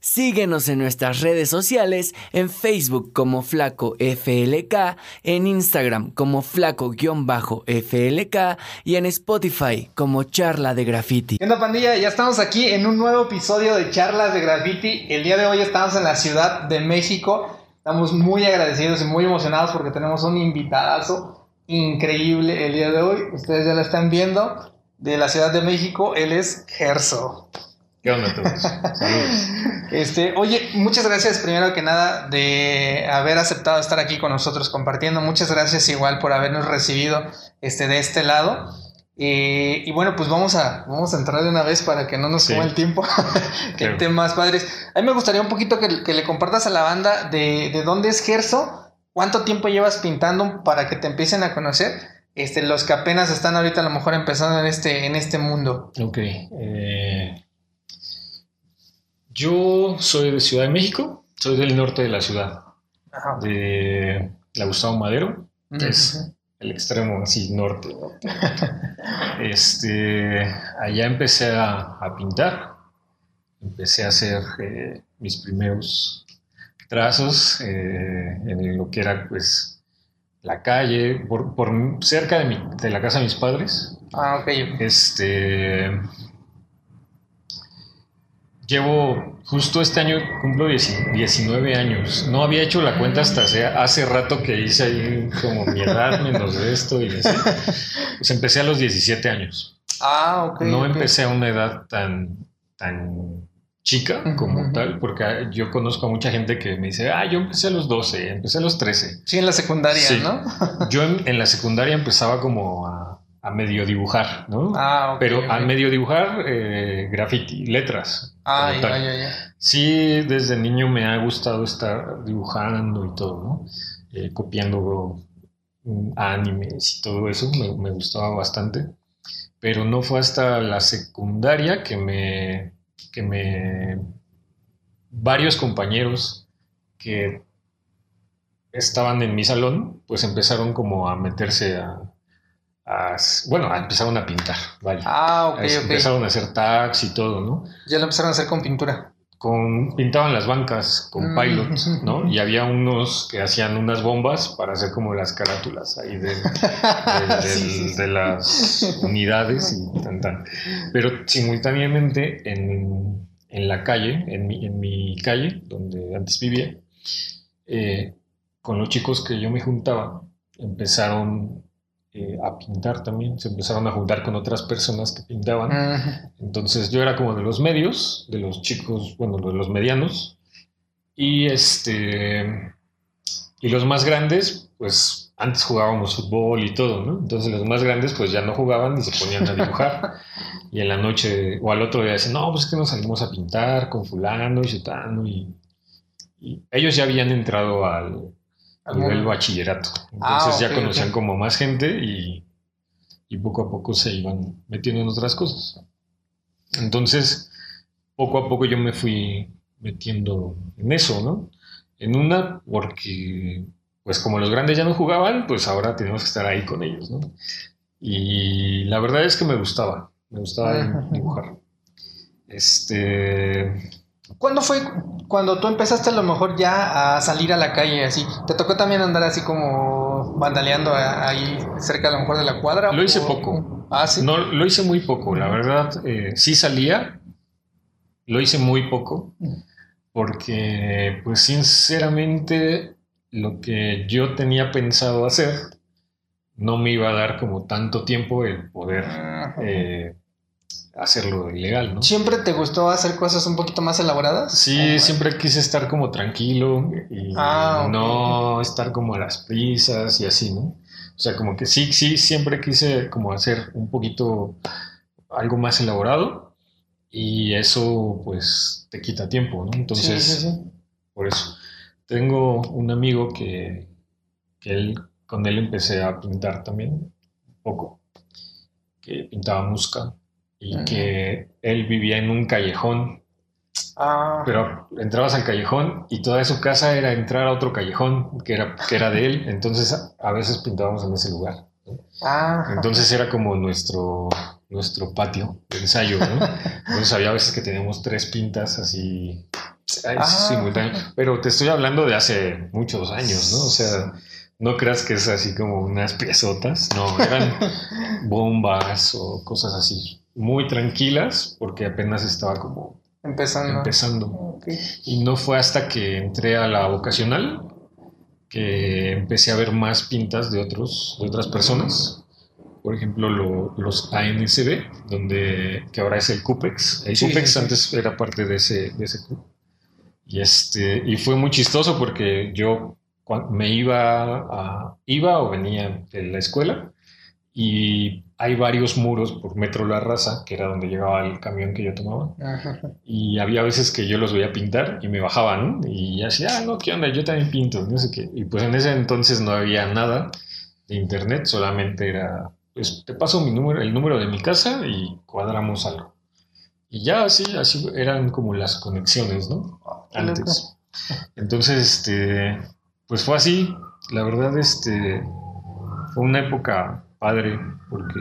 Síguenos en nuestras redes sociales, en Facebook como Flaco FLK, en Instagram como Flaco-FLK y en Spotify como Charla de Graffiti. ¿Qué pandilla? Ya estamos aquí en un nuevo episodio de Charlas de Graffiti. El día de hoy estamos en la Ciudad de México. Estamos muy agradecidos y muy emocionados porque tenemos un invitadazo increíble el día de hoy. Ustedes ya lo están viendo. De la Ciudad de México, él es Gerso. ¿Qué onda todos? Saludos. Este, oye, muchas gracias primero que nada de haber aceptado estar aquí con nosotros compartiendo. Muchas gracias igual por habernos recibido este, de este lado. Eh, y bueno, pues vamos a, vamos a entrar de una vez para que no nos Sí. coma el tiempo. que Claro. temas padres. A mí me gustaría un poquito que, que le compartas a la banda de, de dónde es Gerso, cuánto tiempo llevas pintando para que te empiecen a conocer. Este, los que apenas están ahorita a lo mejor empezando en este, en este mundo. Ok. eh, yo soy de Ciudad de México, soy del norte de la ciudad, Ajá. de la Gustavo Madero, que es el extremo así norte. Este, allá empecé a, a pintar, empecé a hacer eh, mis primeros trazos eh, en lo que era pues la calle, por, por cerca de, mi- de la casa de mis padres. Ah, ok. Este. Llevo, justo este año cumplo 10 19 años. No había hecho la cuenta hasta hace, hace rato que hice ahí como mi edad menos de esto y así. Pues empecé a los 17 años. Ah, ok. No empecé a una edad tan, tan chica como tal, porque yo conozco a mucha gente que me dice, ah, yo empecé a los 12, empecé a los 13. Sí, en la secundaria, Sí. ¿no? Yo en, en la secundaria empezaba como a, a medio dibujar, ¿no? Ah. Pero a medio dibujar eh, graffiti, letras. Ah, ya, ya, ya. Sí, desde niño me ha gustado estar dibujando y todo, ¿no? Eh, copiando mm, animes y todo eso, me, me gustaba bastante. Pero no fue hasta la secundaria que me, que me... Varios compañeros que estaban en mi salón, pues empezaron como a meterse a... a- bueno, empezaron a pintar, vaya. Ah, ok, Es- ok. Empezaron a hacer tags y todo, ¿no? Ya lo empezaron a hacer con pintura. Con, pintaban las bancas con Mm, pilot, ¿no? Y había unos que hacían unas bombas para hacer como las carátulas ahí de, de- del- Sí, sí, sí. de las unidades y tan, tan. Pero simultáneamente en, en la calle, en mi, en mi calle, donde antes vivía, eh, con los chicos que yo me juntaba, empezaron eh, a pintar también, se empezaron a juntar con otras personas que pintaban. Entonces yo era como de los medios, de los chicos, bueno, de los medianos. Y este. Y los más grandes, pues antes jugábamos fútbol y todo, ¿no? Entonces los más grandes, pues ya no jugaban y se ponían a dibujar. y en la noche o al otro día decían, no, pues es que nos salimos a pintar con Fulano y Sutano. Y, y ellos ya habían entrado al, Al nivel bachillerato. Entonces Ah, ya ok, conocían como más gente y, y poco a poco se iban metiendo en otras cosas. Entonces, poco a poco yo me fui metiendo en eso, ¿no? En una, porque, pues como los grandes ya no jugaban, pues ahora tenemos que estar ahí con ellos, ¿no? Y la verdad es que me gustaba, me gustaba dibujar. Este, ¿Cuándo fue cuando tú empezaste a lo mejor ya a salir a la calle así? ¿Te tocó también andar así como vandaleando ahí cerca a lo mejor de la cuadra? Lo hice o- poco. Ah, sí. No, lo hice muy poco, la verdad. eh, sí salía, lo hice muy poco, porque, pues, sinceramente, lo que yo tenía pensado hacer no me iba a dar como tanto tiempo el poder eh, hacerlo ilegal, ¿no? ¿Siempre te gustó hacer cosas un poquito más elaboradas? Sí, ¿O- siempre quise estar como tranquilo y Ah, no estar como a las prisas y así, ¿no? O sea, como que sí, sí, siempre quise como hacer un poquito algo más elaborado y eso pues te quita tiempo, ¿no? Entonces, Sí, sí, sí. por eso. Tengo un amigo que, que él, con él empecé a pintar también, un poco, que pintaba musca y que él vivía en un callejón Ah, pero entrabas al callejón y toda su casa era entrar a otro callejón que era, que era de él. Entonces a- veces pintábamos en ese lugar. ¿no? ah, Entonces era como nuestro, nuestro patio de ensayo. ¿no? Entonces había veces que teníamos tres pintas así ah. simultáneo. Pero te estoy hablando de hace muchos años, ¿no? O sea, no creas que es así como unas piezotas, no, eran bombas o cosas así, muy tranquilas, porque apenas estaba como empezando. empezando. Y no fue hasta que entré a la vocacional que empecé a ver más pintas de, otros, de otras personas. Por ejemplo, los ANSB, donde, que ahora es el CUPEX. El CUPEX antes era parte de ese, de ese club. Y, este, y fue muy chistoso porque yo me iba, a, iba o venía de la escuela y hay varios muros por Metro La Raza, que era donde llegaba el camión que yo tomaba. Y había veces que yo los veía pintar y me bajaban, Y así, ah, no, ¿qué onda? Yo también pinto, no sé qué. Y pues en ese entonces no había nada de internet, solamente era, pues te paso mi número, el número de mi casa y cuadramos algo. Y ya así, así eran como las conexiones, ¿no? Antes. Entonces, este, pues fue así. La verdad, este, fue una época padre porque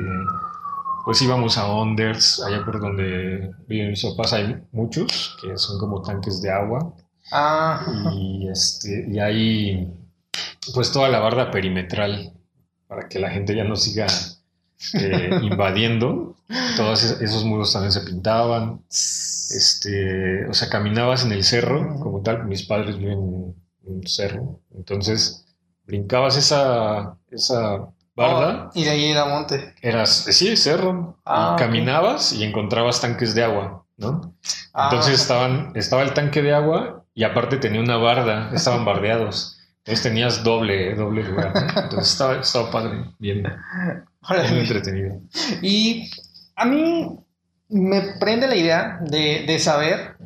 pues íbamos a Onders, allá por donde viven mis papás hay muchos que son como tanques de agua. Ah. Y, este, y hay pues toda la barda perimetral para que la gente ya no siga eh, invadiendo. Todos esos muros también se pintaban. Este, o sea, caminabas en el cerro, como tal, mis padres viven en un cerro. Entonces, brincabas esa, esa barda. Oh, y de ahí era monte. Eras, sí, cerro. Ah, caminabas y encontrabas tanques de agua, ¿no? Ah, Entonces estaban, estaba el tanque de agua y aparte tenía una barda, estaban bardeados. Entonces tenías doble, doble lugar. Entonces estaba, estaba padre, bien, bien entretenido. Y a mí me prende la idea de, de saber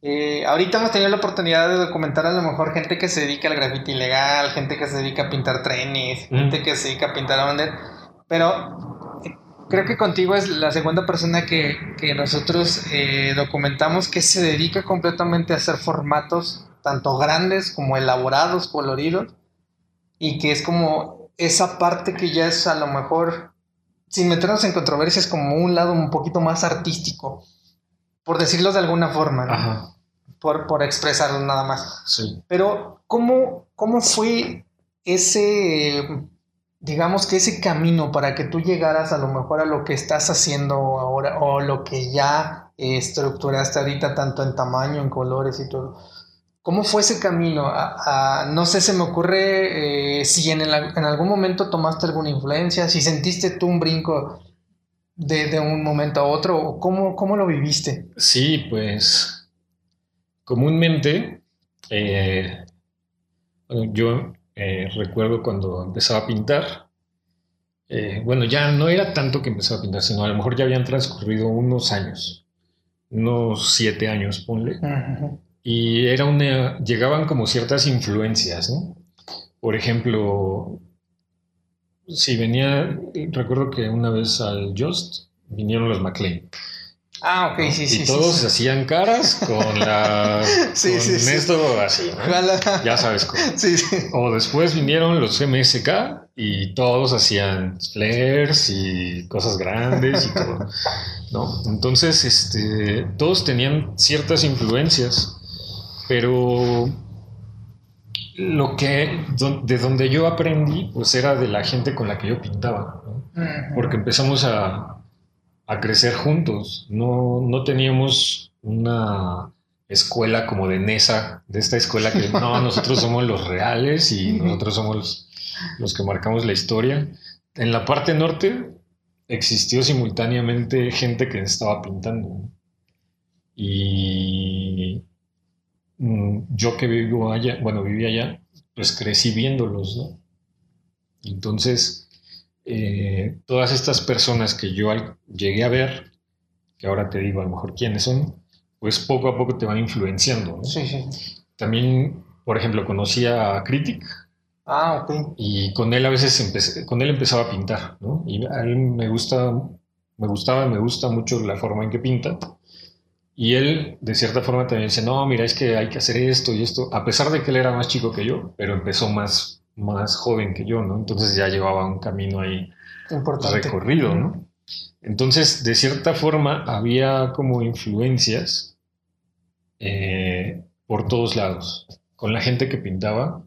eh, ahorita hemos tenido la oportunidad de documentar a lo mejor gente que se dedica al grafiti ilegal, gente que se dedica a pintar trenes, gente que se dedica a pintar a vender, pero eh, creo que contigo es la segunda persona que, nosotros eh, documentamos que se dedica completamente a hacer formatos tanto grandes como elaborados, coloridos, y que es como esa parte que ya es a lo mejor, sin meternos en controversias, como un lado un poquito más artístico por decirlo de alguna forma, Por, por, expresarlo nada más. Sí. Pero, ¿cómo, ¿cómo fue ese, digamos que ese camino para que tú llegaras a lo mejor a lo que estás haciendo ahora o lo que ya estructuraste ahorita, tanto en tamaño, en colores y todo? ¿Cómo fue ese camino? no sé, se me ocurre eh, si en, en algún momento tomaste alguna influencia, si sentiste tú un brinco de, un momento a otro? ¿Cómo, ¿Cómo lo viviste? Sí, pues comúnmente eh, yo eh, recuerdo cuando empezaba a pintar, eh, bueno, ya no era tanto que empezaba a pintar, sino a lo mejor ya habían transcurrido unos años, unos siete años, ponle. Y era una, llegaban como ciertas influencias, ¿no? Por ejemplo, Sí, venía, recuerdo que una vez al Just vinieron los McLean. Ah, ok, sí, sí. Y todos hacían caras con la. sí, con sí, esto así. Ya sabes cómo. Sí, sí. O después vinieron los MSK y todos hacían flares y cosas grandes y todo. ¿no? Entonces, este, todos tenían ciertas influencias, pero lo que, de donde yo aprendí, pues era de la gente con la que yo pintaba, porque empezamos a, crecer juntos, no, no teníamos una escuela como de NESA, de esta escuela que no, nosotros somos los reales y nosotros somos los, que marcamos la historia. En la parte norte existió simultáneamente gente que estaba pintando. Y yo que vivo allá, bueno, vivía allá, pues crecí viéndolos, ¿no? Entonces, eh, todas estas personas que yo llegué a ver, que ahora te digo a lo mejor quiénes son, pues poco a poco te van influenciando, ¿no? Sí, sí. También, por ejemplo, conocí a Critic. Ah, ok. Y con él a veces empecé, con él empezaba a pintar, ¿no? Y a él me gusta, me gustaba, me gusta mucho la forma en que pinta. Y él, de cierta forma, también dice, no, mira, es que hay que hacer esto y esto, a pesar de que él era más chico que yo, pero empezó más, más joven que yo, ¿no? Entonces ya llevaba un camino ahí recorrido, ¿no? Entonces, de cierta forma, había como influencias eh, por todos lados, con la gente que pintaba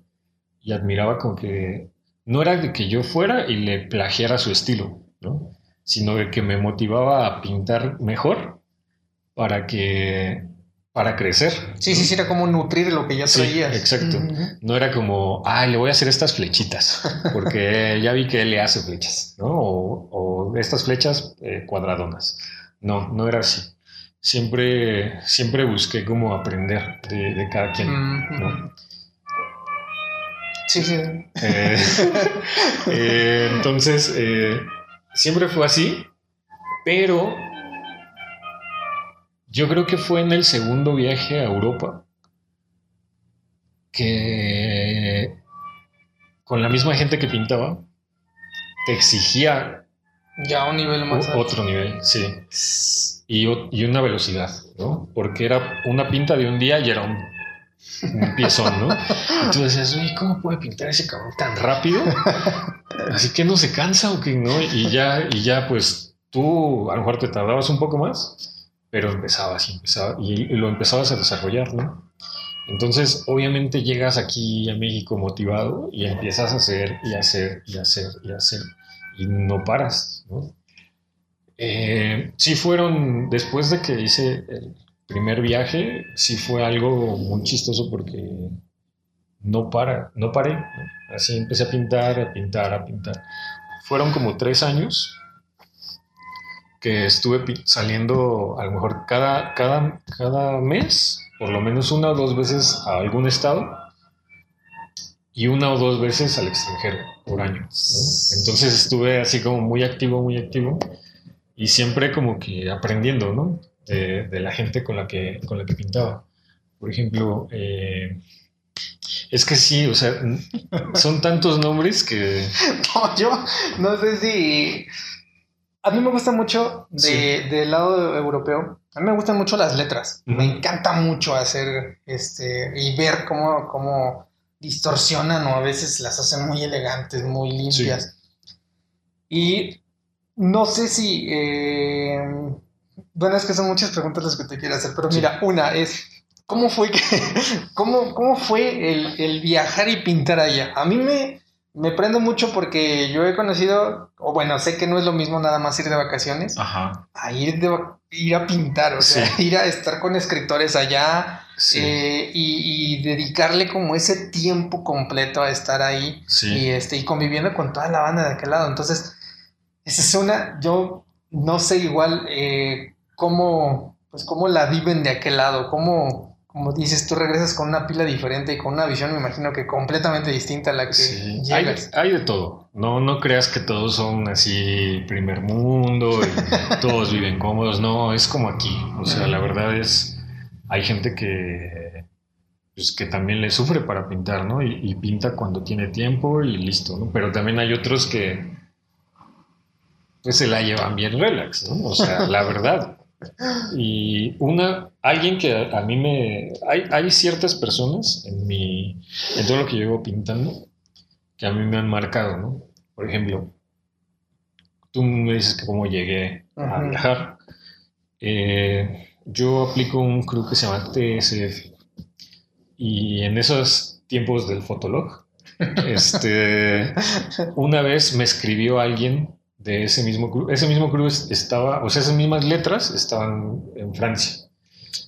y admiraba como que no era de que yo fuera y le plagiara su estilo, ¿no? sino de que me motivaba a pintar mejor para que para crecer. Sí, sí, sí, era como nutrir lo que ya traías. exacto. No era como, ay, le voy a hacer estas flechitas, porque ya vi que él le hace flechas, ¿no? O, estas flechas eh, cuadradonas. No, no era así. Siempre, siempre busqué como aprender de, cada quien, ¿no? Sí, sí. Eh, eh, entonces, siempre fue así, pero yo creo que fue en el segundo viaje a Europa que con la misma gente que pintaba te exigía ya un nivel más alto. otro nivel, sí. Y, y, una velocidad, ¿no? Porque era una pinta de un día y era un, un piezón, ¿no? Y tú decías, oye, ¿cómo puede pintar ese cabrón tan rápido? Así que no se cansa o qué, ¿no? Y ya, y ya, pues tú a lo mejor te tardabas un poco más pero empezabas y empezaba, y, lo empezabas a desarrollar, ¿no? Entonces, obviamente llegas aquí a México motivado y empiezas a hacer y hacer y hacer y hacer y no paras, ¿no? Eh, sí fueron, después de que hice el primer viaje, sí fue algo muy chistoso porque no para, no paré, así empecé a pintar, a pintar, a pintar. Fueron como tres años que estuve saliendo a lo mejor cada, cada, cada mes, por lo menos una o dos veces a algún estado y una o dos veces al extranjero por año. Entonces estuve así como muy activo, muy activo y siempre como que aprendiendo, ¿no? De, la gente con la que, con la que pintaba. Por ejemplo, eh, es que sí, o sea, son tantos nombres que... No, yo no sé si a mí me gusta mucho de, del lado europeo. A mí me gustan mucho las letras. Me encanta mucho hacer este y ver cómo, cómo distorsionan o a veces las hacen muy elegantes, muy limpias. Y no sé si. Eh, bueno, es que son muchas preguntas las que te quiero hacer, pero mira, una es. ¿Cómo fue que, cómo, cómo fue el, el viajar y pintar allá? A mí me, me prendo mucho porque yo he conocido, o bueno, sé que no es lo mismo nada más ir de vacaciones a ir, de, ir a pintar, o sea, ir a estar con escritores allá eh, y, dedicarle como ese tiempo completo a estar ahí y, este, y conviviendo con toda la banda de aquel lado. Entonces, esa es una, yo no sé igual eh, cómo, pues cómo la viven de aquel lado, cómo como dices, tú regresas con una pila diferente y con una visión, me imagino que completamente distinta a la que sí. llegas. Hay, de todo. No, no creas que todos son así primer mundo y todos viven cómodos. No, es como aquí. O sea, la verdad es, hay gente que, pues, que también le sufre para pintar, ¿no? Y, y pinta cuando tiene tiempo y listo, ¿no? Pero también hay otros que pues se la llevan bien relax, ¿no? O sea, la verdad. Y una, alguien que a, mí me... Hay, hay, ciertas personas en, mi, en todo lo que llevo pintando que a mí me han marcado, ¿no? Por ejemplo, tú me dices que cómo llegué a viajar. Eh, yo aplico un club que se llama TSF y en esos tiempos del Fotolog, este, una vez me escribió alguien de ese mismo club. Ese mismo club estaba, o sea, esas mismas letras estaban en Francia.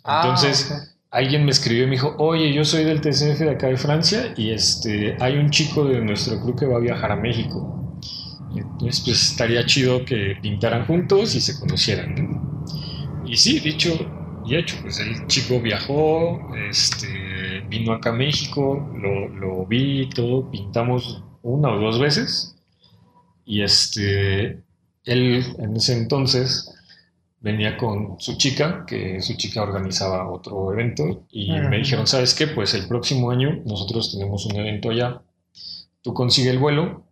Ah, Entonces, alguien me escribió y me dijo, oye, yo soy del TCF de acá de Francia y este, hay un chico de nuestro club que va a viajar a México. Entonces, pues estaría chido que pintaran juntos y se conocieran. Y sí, dicho y hecho, pues el chico viajó, este, vino acá a México, lo, lo vi todo, pintamos una o dos veces y este, él en ese entonces venía con su chica, que su chica organizaba otro evento, y me dijeron, ¿sabes qué? Pues el próximo año nosotros tenemos un evento allá, tú consigue el vuelo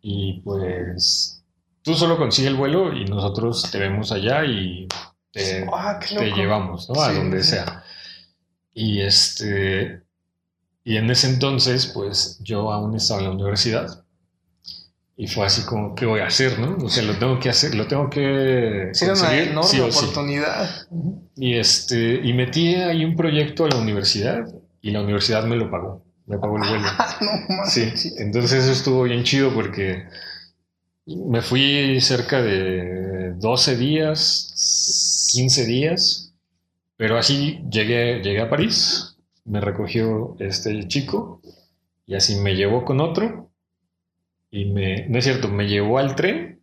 y pues tú solo consigue el vuelo y nosotros te vemos allá y te, ah, llevamos, ¿no? a donde sea. Y este, y en ese entonces, pues yo aún estaba en la universidad Y fue así como, ¿qué voy a hacer, no? O sea, lo tengo que hacer, lo tengo que Sí, era una enorme oportunidad. Y, este, y metí ahí un proyecto a la universidad y la universidad me lo pagó. Me pagó el vuelo. no, sí, entonces eso estuvo bien chido porque me fui cerca de 12 días, 15 días, pero así llegué, llegué a París, me recogió este chico y así me llevó con otro y me, no es cierto, me llevó al tren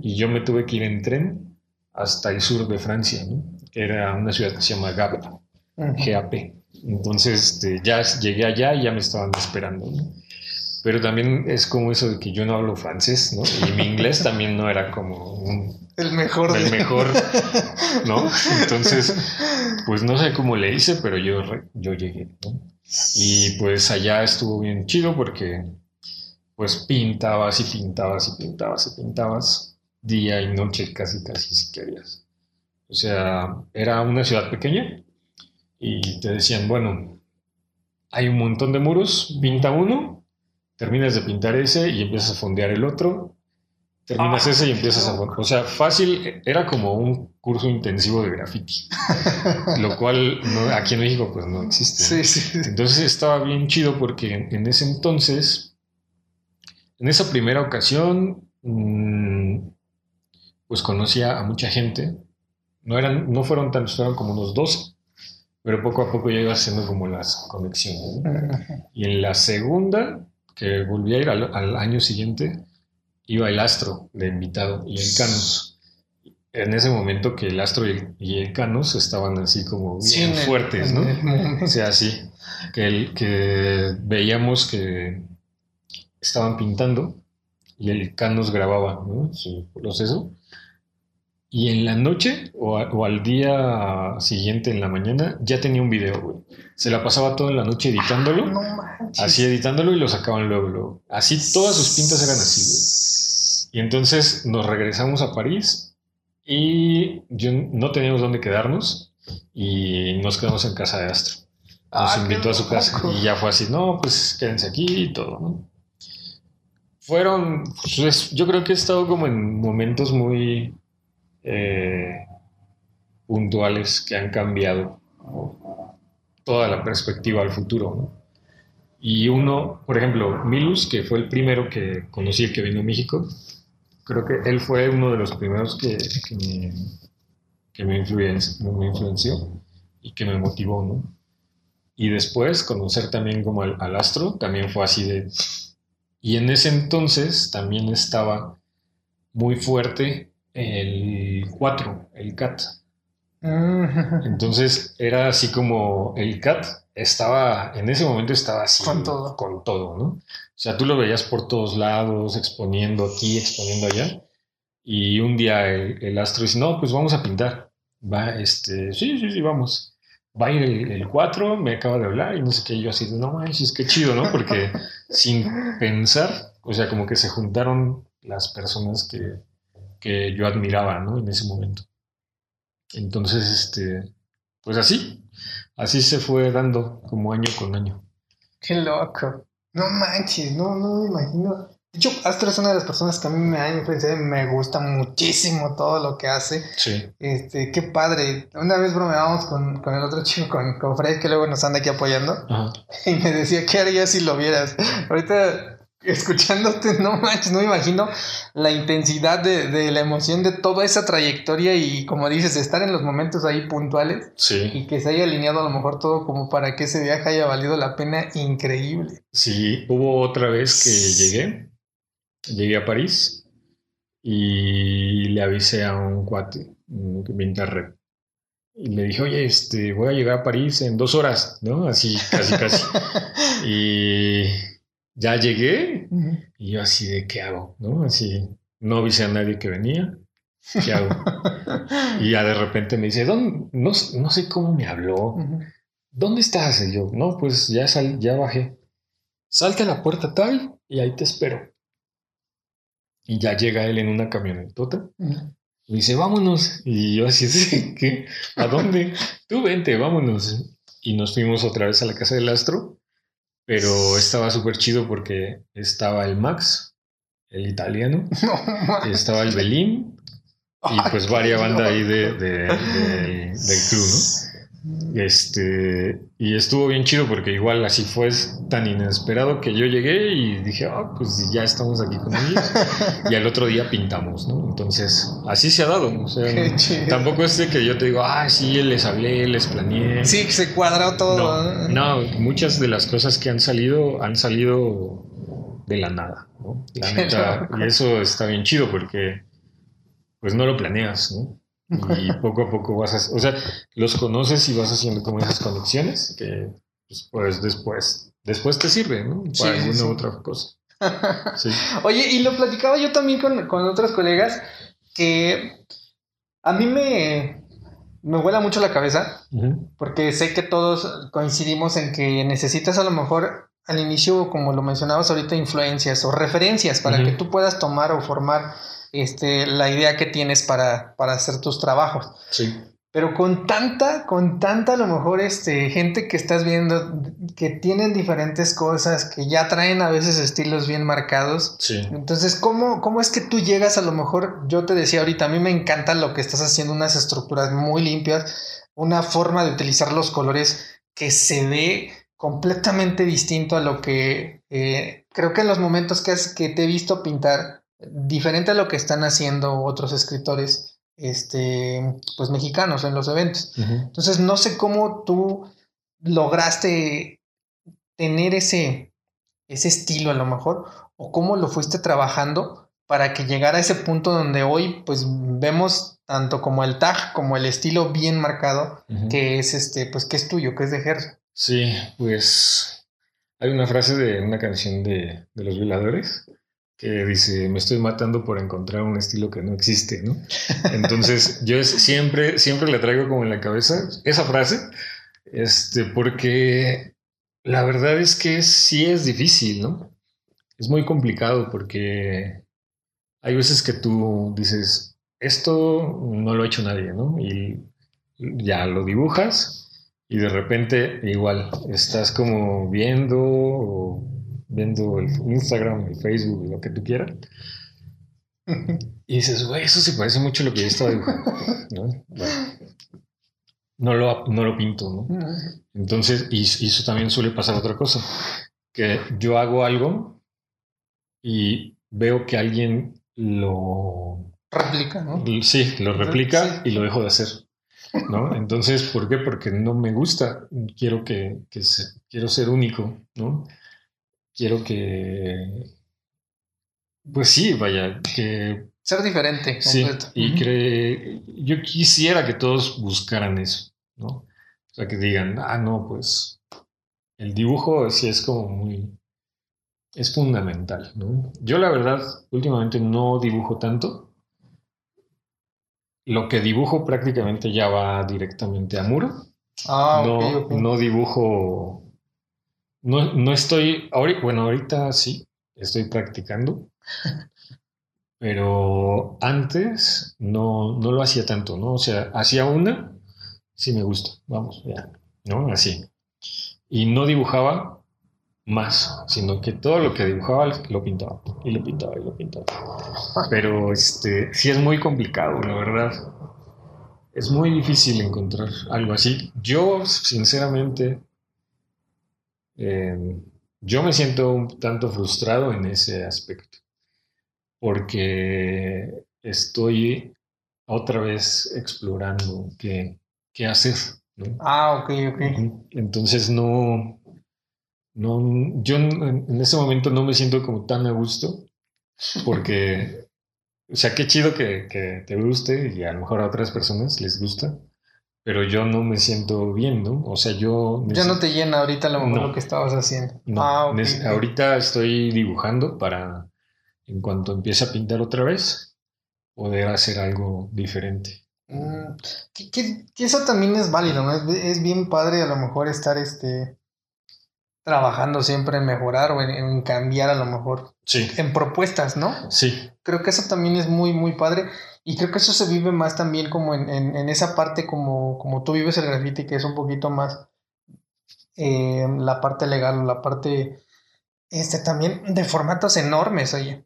y yo me tuve que ir en tren hasta el sur de Francia, que era una ciudad que se llama Gap, GAP. Entonces este, ya llegué allá y ya me estaban esperando. Pero también es como eso de que yo no hablo francés, ¿no? Y mi inglés también no era como un... El mejor. El mejor, ¿no? Entonces, pues no sé cómo le hice, pero yo, yo llegué, ¿no? Y pues allá estuvo bien chido porque pues pintabas y pintabas y pintabas y pintabas día y noche casi casi si querías. O sea, era una ciudad pequeña y te decían, bueno, hay un montón de muros, pinta uno, terminas de pintar ese y empiezas a fondear el otro, terminas ah, ese y empiezas a fondear. O sea, fácil, era como un curso intensivo de graffiti, lo cual aquí en México pues no existe. Entonces estaba bien chido porque en ese entonces en esa primera ocasión, mm, pues conocía a mucha gente. No, eran, no fueron tantos, fueron como unos dos, pero poco a poco ya iba haciendo como las conexiones. Y en la segunda, que volví a ir al, año siguiente, iba el astro de invitado y el Canos. En ese momento que el astro y el, Canos estaban así como bien fuertes, ¿no? O sea, así, que, el, que veíamos que estaban pintando y el Canos grababa su proceso. Y en la noche o, al día siguiente, en la mañana, ya tenía un video, Se la pasaba toda la noche editándolo. así editándolo y lo sacaban luego, Así todas sus pintas eran así, Y entonces nos regresamos a París y yo, no teníamos dónde quedarnos y nos quedamos en casa de Astro. Nos ah, invitó a su casa y ya fue así, no, pues quédense aquí y todo, ¿no? Fueron, pues, yo creo que he estado como en momentos muy eh, puntuales que han cambiado toda la perspectiva al futuro. Y uno, por ejemplo, Milus, que fue el primero que conocí que vino a México, creo que él fue uno de los primeros que, que, me, influenció, y que me motivó, ¿no? Y después conocer también como al astro, también fue así de, y en ese entonces también estaba muy fuerte el 4, el CAT. Mm. Entonces era así como el CAT estaba, en ese momento estaba así. Con todo. Con todo, ¿no? O sea, tú lo veías por todos lados, exponiendo aquí, exponiendo allá. Y un día el, el astro dice, no, pues vamos a pintar. Va, este, sí, sí, sí, vamos va a ir el, 4, me acaba de hablar y no sé qué, yo así, no manches, qué chido, ¿no? Porque sin pensar, o sea, como que se juntaron las personas que, que yo admiraba, ¿no? En ese momento. Entonces, este, pues así, así se fue dando como año con año. Qué loco. No manches, no, no me imagino de hecho, Astro es una de las personas que a mí me ha influenciado y me gusta muchísimo todo lo que hace. Sí. Este, qué padre. Una vez bromeábamos con, con el otro chico, con, con, Fred, que luego nos anda aquí apoyando. Y me decía, ¿qué harías si lo vieras? Ahorita, escuchándote, no manches, no me imagino la intensidad de, de, la emoción de toda esa trayectoria y, como dices, estar en los momentos ahí puntuales. Sí. Y que se haya alineado a lo mejor todo como para que ese viaje haya valido la pena. Increíble. Sí, hubo otra vez que llegué llegué a París y le avisé a un cuate que pinta red. Y le dije, oye, este, voy a llegar a París en dos horas, ¿no? Así, casi, casi. y ya llegué y yo así de, ¿qué hago? ¿No? Así, no avisé a nadie que venía. ¿Qué hago? y ya de repente me dice, ¿dónde? No, no sé cómo me habló. ¿Dónde estás? Y yo, no, pues ya, sal, ya bajé. Salte a la puerta tal y ahí te espero. Y ya llega él en una camionetota. Y dice, vámonos. Y yo así, ¿qué? ¿A dónde? Tú vente, vámonos. Y nos fuimos otra vez a la casa del astro. Pero estaba súper chido porque estaba el Max, el italiano, estaba el Belín y pues varias bandas ahí de, del crew, ¿no? Este, y estuvo bien chido porque igual así fue tan inesperado que yo llegué y dije, ah, pues ya estamos aquí con ellos. y al otro día pintamos, ¿no? Entonces, así se ha dado. O sea, tampoco es de que yo te digo, ah, sí, les hablé, les planeé. Sí, se cuadró todo. No, muchas de las cosas que han salido han salido de la nada, ¿no? La neta, y eso está bien chido porque pues no lo planeas, ¿no? Y poco a poco vas a, o sea, los conoces y vas haciendo como esas conexiones que pues, pues después, después te sirve, ¿no? Para alguna otra cosa. Oye, y lo platicaba yo también con, con otros colegas que a mí me, me vuela mucho la cabeza porque sé que todos coincidimos en que necesitas a lo mejor al inicio, como lo mencionabas ahorita, influencias o referencias para que tú puedas tomar o formar este, la idea que tienes para, hacer tus trabajos. Sí. Pero con tanta, con tanta a lo mejor este, gente que estás viendo, que tienen diferentes cosas, que ya traen a veces estilos bien marcados. Sí. Entonces, ¿cómo, ¿cómo es que tú llegas a lo mejor? Yo te decía ahorita, a mí me encanta lo que estás haciendo, unas estructuras muy limpias, una forma de utilizar los colores que se ve completamente distinto a lo que eh, creo que en los momentos que, que te he visto pintar, diferente a lo que están haciendo otros escritores este, pues mexicanos en los eventos. Entonces, no sé cómo tú lograste tener ese, ese estilo a lo mejor, o cómo lo fuiste trabajando para que llegara a ese punto donde hoy pues vemos tanto como el tag como el estilo bien marcado que es este pues que es tuyo, que es de Gerson. Sí, pues hay una frase de una canción de, de los violadores que dice, me estoy matando por encontrar un estilo que no existe, ¿no? Entonces, yo siempre, siempre le traigo como en la cabeza esa frase, este, porque la verdad es que sí es difícil, ¿no? Es muy complicado porque hay veces que tú dices, esto no lo ha hecho nadie, ¿no? Y ya lo dibujas y de repente igual estás como viendo o viendo el Instagram, el Facebook, lo que tú quieras. Y dices, güey, eso se parece mucho a lo que yo estaba dibujando. ¿no? no, lo, no lo pinto, ¿no? Entonces, y, eso también suele pasar otra cosa, que yo hago algo y veo que alguien lo... Replica, ¿no? Sí, lo replica y lo dejo de hacer. ¿no? Entonces, ¿por qué? Porque no me gusta, quiero que, que quiero ser único, ¿no? Quiero que, pues sí, vaya, que... Ser diferente. Sí, y que yo quisiera que todos buscaran eso, ¿no? O sea, que digan, ah, no, pues el dibujo sí es como muy... Es fundamental, ¿no? Yo la verdad, últimamente no dibujo tanto. Lo que dibujo prácticamente ya va directamente a muro. Ah, no, no dibujo no, no estoy, bueno, ahorita sí, estoy practicando, pero antes no, no lo hacía tanto, ¿no? O sea, hacía una, sí me gusta, vamos, ya, ¿no? Así. Y no dibujaba más, sino que todo lo que dibujaba lo pintaba, y lo pintaba, y lo pintaba. Pero este, sí es muy complicado, la verdad. Es muy difícil encontrar algo así. Yo, sinceramente, Em, yo me siento un tanto frustrado en ese aspecto, porque estoy otra vez explorando qué, qué hacer. Ah, ok, ok. Entonces no, no, yo en ese momento no me siento como tan a gusto, porque, o sea, qué chido que, que te guste y a lo mejor a otras personas les gusta, pero yo no me siento bien, ¿no? O sea, yo... Ya no te llena ahorita lo, lo que estabas haciendo. ah, Ahorita estoy dibujando para, en cuanto empiece a pintar otra vez, poder hacer algo diferente. Mm, que, eso también es válido, ¿no? Es, bien padre a lo mejor estar este, trabajando siempre en mejorar o en, cambiar a lo mejor. Sí. En propuestas, ¿no? Sí. Creo que eso también es muy, muy padre. Y creo que eso se vive más también como en, en, esa parte como, como tú vives el graffiti, que es un poquito más eh, la parte legal o la parte este también de formatos enormes, oye.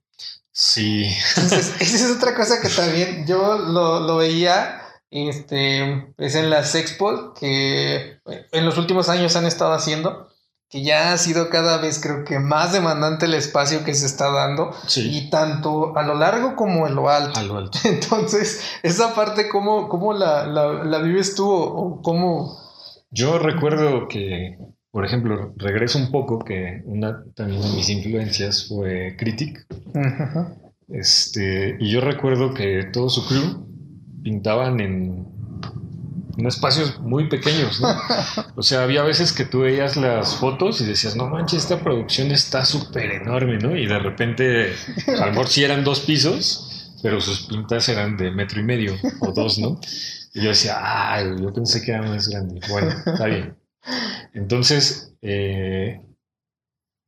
Sí. Entonces, esa es otra cosa que también yo lo, lo veía este, es en las expos que en los últimos años han estado haciendo, que ya ha sido cada vez creo que más demandante el espacio que se está dando, Sí. y tanto a lo largo como en lo alto. A lo alto. Entonces, esa parte, ¿cómo, cómo la, la, la vives tú o, cómo... Yo recuerdo que, por ejemplo, regreso un poco, que una también de mis influencias fue Critic. Este, y yo recuerdo que todo su crew pintaban en, en espacios muy pequeños, ¿no? O sea, había veces que tú veías las fotos y decías, no manches, esta producción está súper enorme, ¿no? Y de repente, a lo mejor sí eran dos pisos, pero sus pintas eran de metro y medio o dos, ¿no? Y yo decía, ah, yo pensé que era más grande. Bueno, está bien. Entonces, eh,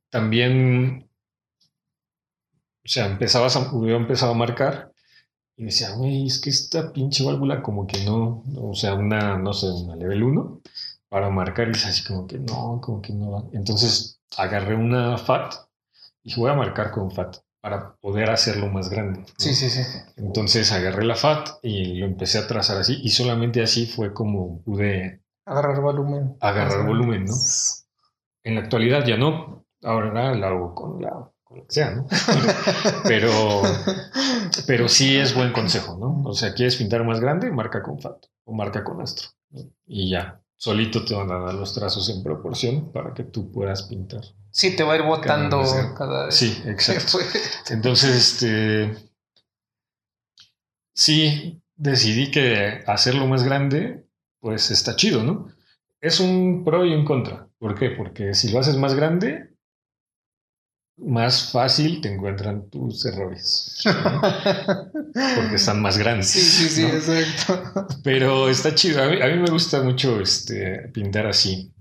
también, o sea, empezabas a, yo empezaba a marcar y decía, güey, es que esta pinche válvula como que no, o sea, una, no sé, una level 1 para marcar y es así como que no, como que no va. Entonces agarré una FAT y dije, voy a marcar con FAT para poder hacerlo más grande. ¿no? Sí, sí, sí. Entonces agarré la FAT y lo empecé a trazar así y solamente así fue como pude Agarrar volumen. agarrar volumen, ¿no? En la actualidad ya no, ahora lo hago con la lo que sea, ¿no? Pero, pero sí es buen consejo, ¿no? O sea, quieres pintar más grande, marca con FAT o marca con astro. ¿no? Y ya, solito te van a dar los trazos en proporción para que tú puedas pintar. Sí, te va a ir botando Cada vez. cada vez. Sí, exacto. Fue- Entonces, este. Sí, decidí que hacerlo más grande, pues está chido, ¿no? Es un pro y un contra. ¿Por qué? Porque si lo haces más grande, más fácil te encuentran tus errores. ¿no? Porque están más grandes. Sí, sí, sí, ¿no? exacto. Pero está chido. A mí, a mí me gusta mucho este, pintar así.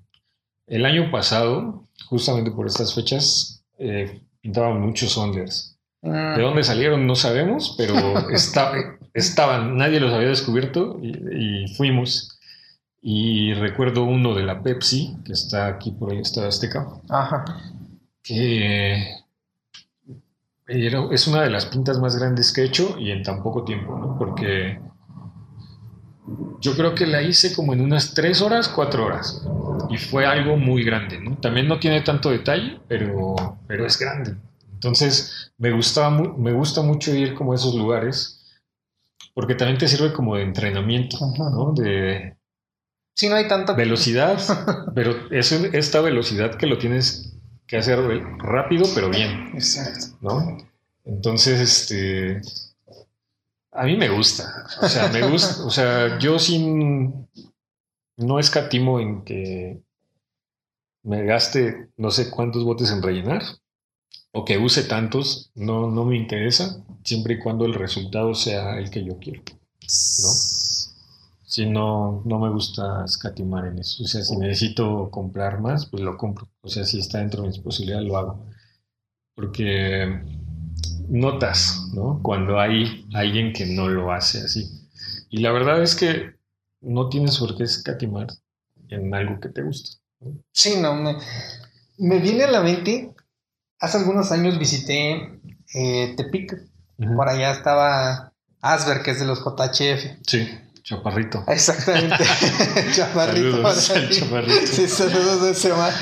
El año pasado, justamente por estas fechas, eh, pintaba muchos Onders. Mm. ¿De dónde salieron? No sabemos, pero esta- estaban, nadie los había descubierto y, y fuimos. Y recuerdo uno de la Pepsi, que está aquí por el Estado Azteca, Ajá. Que era- es una de las pintas más grandes que he hecho y en tan poco tiempo, ¿no? Porque yo creo que la hice como en unas tres horas, cuatro horas. Y fue algo muy grande, ¿no? También no tiene tanto detalle, pero, pero es grande. Entonces, me, gustaba mu- me gusta mucho ir como a esos lugares, porque también te sirve como de entrenamiento, ¿no? De Sí, no hay tanta velocidad, pero es esta velocidad que lo tienes que hacer rápido, pero bien. Exacto. ¿no? Entonces, este, a mí me gusta, o sea, me gusta, o sea, yo sin, no escatimo en que me gaste no sé cuántos botes en rellenar o que use tantos, no, no me interesa, siempre y cuando el resultado sea el que yo quiero. Si no, no me gusta escatimar en eso. O sea, si necesito comprar más, pues lo compro. O sea, si está dentro de mis posibilidades, lo hago. Porque notas, ¿no? Cuando hay alguien que no lo hace así. Y la verdad es que no tienes por qué escatimar en algo que te gusta. Sí, no, me, me viene a la mente, hace algunos años visité eh, Tepic, por allá estaba Asber, que es de los JHF. Sí, chaparrito. Exactamente, chaparrito. Saludos al chaparrito. Sí, saludos de ese man.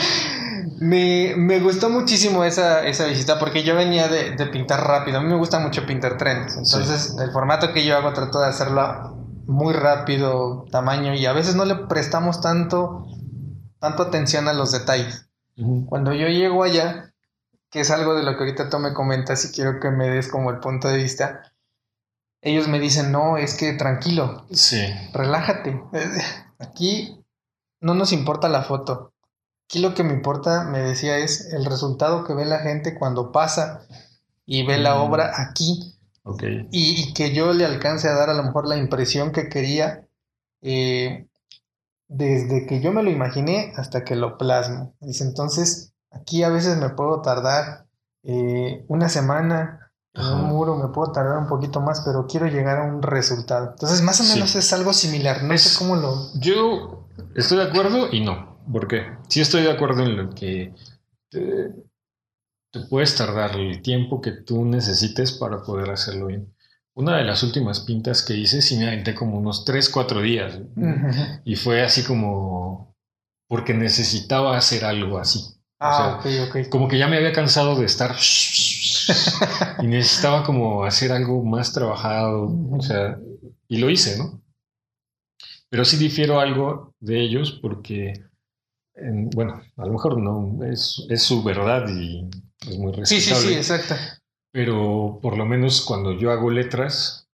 Me, me gustó muchísimo esa, esa visita porque yo venía de, de pintar rápido. A mí me gusta mucho pintar trenes. Entonces, el formato que yo hago trato de hacerlo muy rápido, tamaño, y a veces no le prestamos tanto, tanto atención a los detalles. Cuando yo llego allá, que es algo de lo que ahorita tú me comentas y quiero que me des como el punto de vista, ellos me dicen, no, es que tranquilo, Sí, relájate. Aquí no nos importa la foto. Aquí lo que me importa, me decía, es el resultado que ve la gente cuando pasa y ve la Mm. obra aquí ok. y, y que yo le alcance a dar a lo mejor la impresión que quería eh, desde que yo me lo imaginé hasta que lo plasmo. Dice, entonces, aquí a veces me puedo tardar eh, una semana en un muro, me puedo tardar un poquito más, pero quiero llegar a un resultado. Entonces, más o Sí. menos es algo similar. No Es- sé cómo lo... Yo estoy de acuerdo y no. ¿Por qué? Sí estoy de acuerdo en lo que te puedes tardar el tiempo que tú necesites para poder hacerlo bien. Una de las últimas pintas que hice, sí me aventé como unos 3, 4 días. Y fue así como porque necesitaba hacer algo así. Ah, ok, ok. Como que ya me había cansado de estar y necesitaba como hacer algo más trabajado. O sea, y lo hice, ¿no? Pero sí difiero algo de ellos porque, bueno, a lo mejor no, es, es su verdad y es muy respetable. Sí, sí, sí, exacto. Pero por lo menos cuando yo hago letras,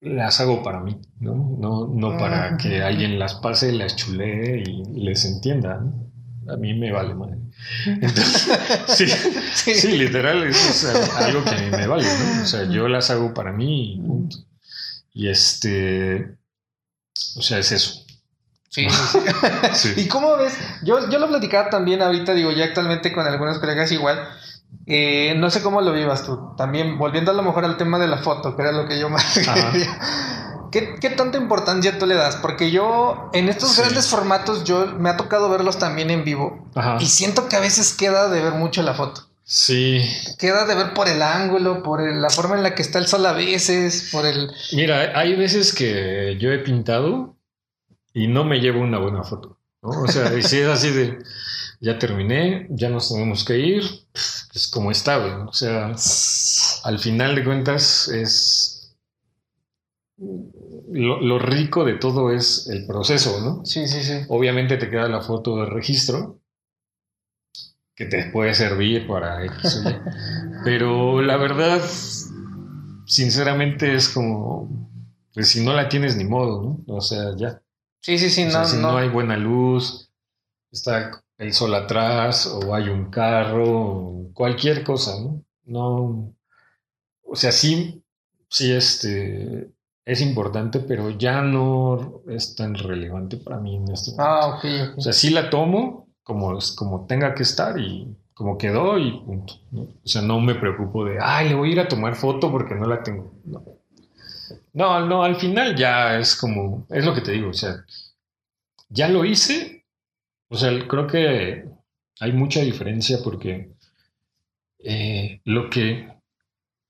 las hago para mí, ¿no? No, no para Ah, que alguien las pase, las chulee y les entienda. ¿no? A mí me vale madre. Entonces, sí, Sí. sí, literal, eso es algo que a mí me vale, ¿no? O sea, yo las hago para mí y punto. Y este, o sea, es eso. Sí, sí. ¿Y cómo ves? Yo, yo lo platicaba también ahorita, digo, ya actualmente con algunos colegas igual. Eh, no sé cómo lo vivas tú. También, volviendo a lo mejor al tema de la foto, que era lo que yo más quería. ¿Qué, qué tanta importancia tú le das? Porque yo, en estos Sí. grandes formatos, yo me ha tocado verlos también en vivo. Ajá. Y siento que a veces queda de ver mucho la foto. Sí, Queda de ver por el ángulo, por el- la forma en la que está el sol a veces, por el... Mira, hay veces que yo he pintado y no me llevo una buena foto, ¿no? O sea, si es así de, ya terminé, ya nos tenemos que ir, es como está, güey. O sea, al final de cuentas es... Lo, lo rico de todo es el proceso, ¿no? Sí, sí, sí. Obviamente te queda la foto de registro que te puede servir para X o Y. Pero la verdad, sinceramente es como, pues si no la tienes ni modo, ¿no? O sea, ya. Sí, sí, sí, O sea, no, si no. no hay buena luz, está el sol atrás o hay un carro, cualquier cosa, ¿no? No, o sea, sí, sí, este, es importante, pero ya no es tan relevante para mí en este momento. Ah, ok, ok. O sea, sí la tomo como, como tenga que estar y como quedó y punto. ¿no? O sea, no me preocupo de, ay, le voy a ir a tomar foto porque no la tengo. No. No, no, al final ya es como, es lo que te digo, o sea, ya lo hice, o sea, creo que hay mucha diferencia porque eh, lo que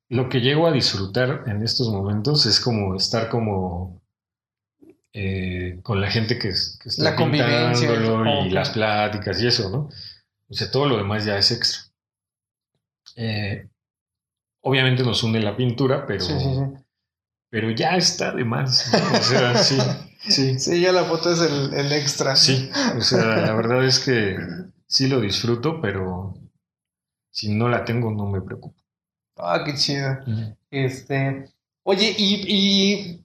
lo que llego a disfrutar en estos momentos es como estar como eh, con la gente que, que está La convivencia, y las pláticas y eso, ¿no? O sea, todo lo demás ya es extra. Eh, obviamente nos une la pintura, pero, Sí, sí, sí. pero ya está de más. ¿no? O sea, sí, sí, Sí, ya la foto es el, el extra. sí. O sea, la verdad es que sí lo disfruto, pero si no la tengo no me preocupo. Ah, qué chido. Este, oye, y, y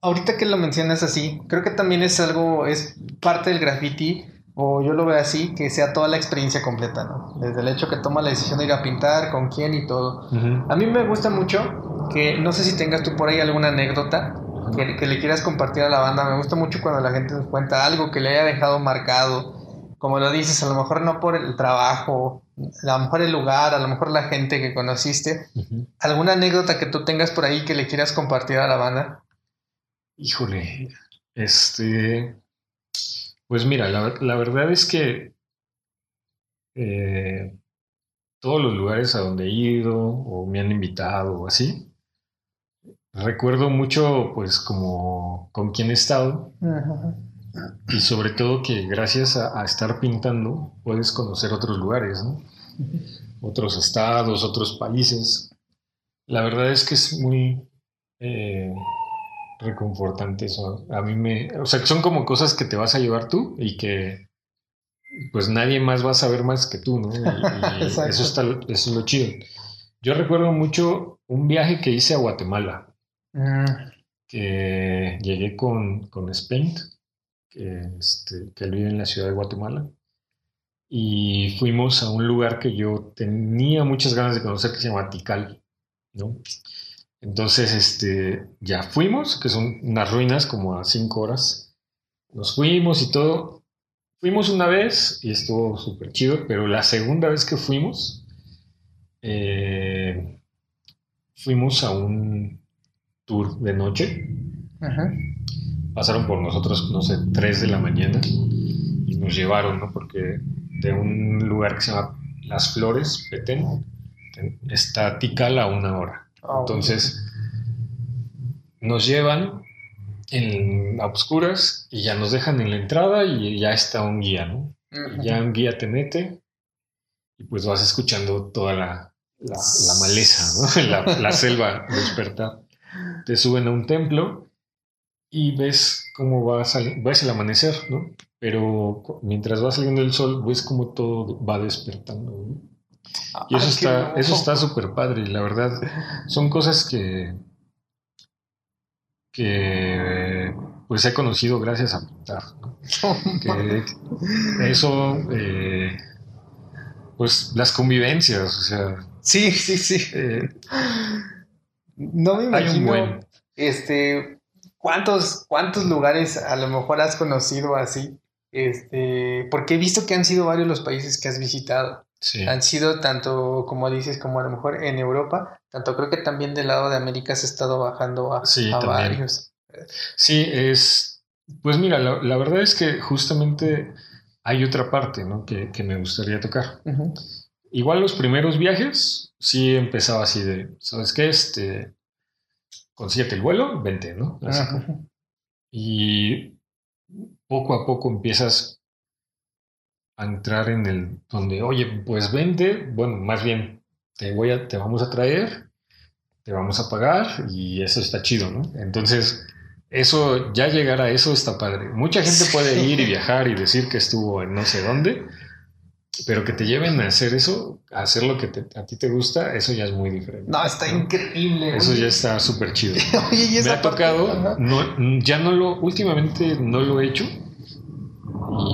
ahorita que lo mencionas así, creo que también es algo, es parte del graffiti, o yo lo veo así, que sea toda la experiencia completa, ¿no? Desde el hecho que toma la decisión de ir a pintar, con quién y todo. Ujú. A mí me gusta mucho que, no sé si tengas tú por ahí alguna anécdota que, que le quieras compartir a la banda. Me gusta mucho cuando la gente nos cuenta algo que le haya dejado marcado. Como lo dices, a lo mejor no por el trabajo, a lo mejor el lugar, a lo mejor la gente que conociste. ¿Alguna anécdota que tú tengas por ahí que le quieras compartir a la banda? Híjole, este, pues mira, la, ver- la verdad es que eh, todos los lugares a donde he ido o me han invitado o así, recuerdo mucho pues como con quién he estado y sobre todo que gracias a, a estar pintando puedes conocer otros lugares, ¿no? Otros estados, otros países. La verdad es que es muy eh, reconfortante eso. A mí me... O sea, que son como cosas que te vas a llevar tú y que pues nadie más va a saber más que tú, ¿no? Y, y eso, está, eso es lo chido. Yo recuerdo mucho un viaje que hice a Guatemala Mm, que llegué con, con Spaint, que, este, que él vive en la ciudad de Guatemala, y fuimos a un lugar que yo tenía muchas ganas de conocer que se llama Tikal, ¿no? Entonces, este, ya fuimos, que son unas ruinas como a cinco horas, nos fuimos y todo. Fuimos una vez y estuvo súper chido, pero la segunda vez que fuimos, eh, fuimos a un tour de noche. ajá. Pasaron por nosotros, no sé, 3 de la mañana y nos llevaron, ¿no? Porque de un lugar que se llama Las Flores, Petén, está Tikal a una hora. Ah, Entonces, nos llevan en a oscuras y ya nos dejan en la entrada y ya está un guía, ¿no? Ya un guía te mete y pues vas escuchando toda la, la, la maleza, ¿no? la, la selva despertar. Te suben a un templo y ves cómo va sali- ves el amanecer, ¿no? Pero mientras va saliendo el sol, ves cómo todo va despertando. ¿no? Y eso Ay, qué está, eso está súper padre, la verdad. Son cosas que, que pues he conocido gracias a pintar. ¿no? Que eso, eh, pues las convivencias, o sea, Sí, sí, sí. eh, No me hay un imagino, buen. este, cuántos, cuántos lugares a lo mejor has conocido así, este, porque he visto que han sido varios los países que has visitado. Sí, Han sido tanto, como dices, como a lo mejor en Europa, tanto creo que también del lado de América has estado bajando a, Sí, a varios. sí, es, pues mira, la, la verdad es que justamente hay otra parte, ¿no? que, que me gustaría tocar. Ujú. Igual los primeros viajes, sí empezaba así de, ¿sabes qué? Este, consíguete el vuelo, vente, ¿no? Así Ujú. Y poco a poco empiezas a entrar en el donde, oye, pues vente, bueno, más bien te voy a, te vamos a traer, te vamos a pagar y eso está chido, ¿no? Entonces, eso, ya llegar a eso está padre. Mucha gente puede ir y viajar y decir que estuvo en no sé dónde, pero que te lleven a hacer eso, a hacer lo que te- a ti te gusta, eso ya es muy diferente. No, está increíble. Eso ya está súper chido. oye, y Me ha parte- tocado, no, ya no lo, últimamente no lo he hecho.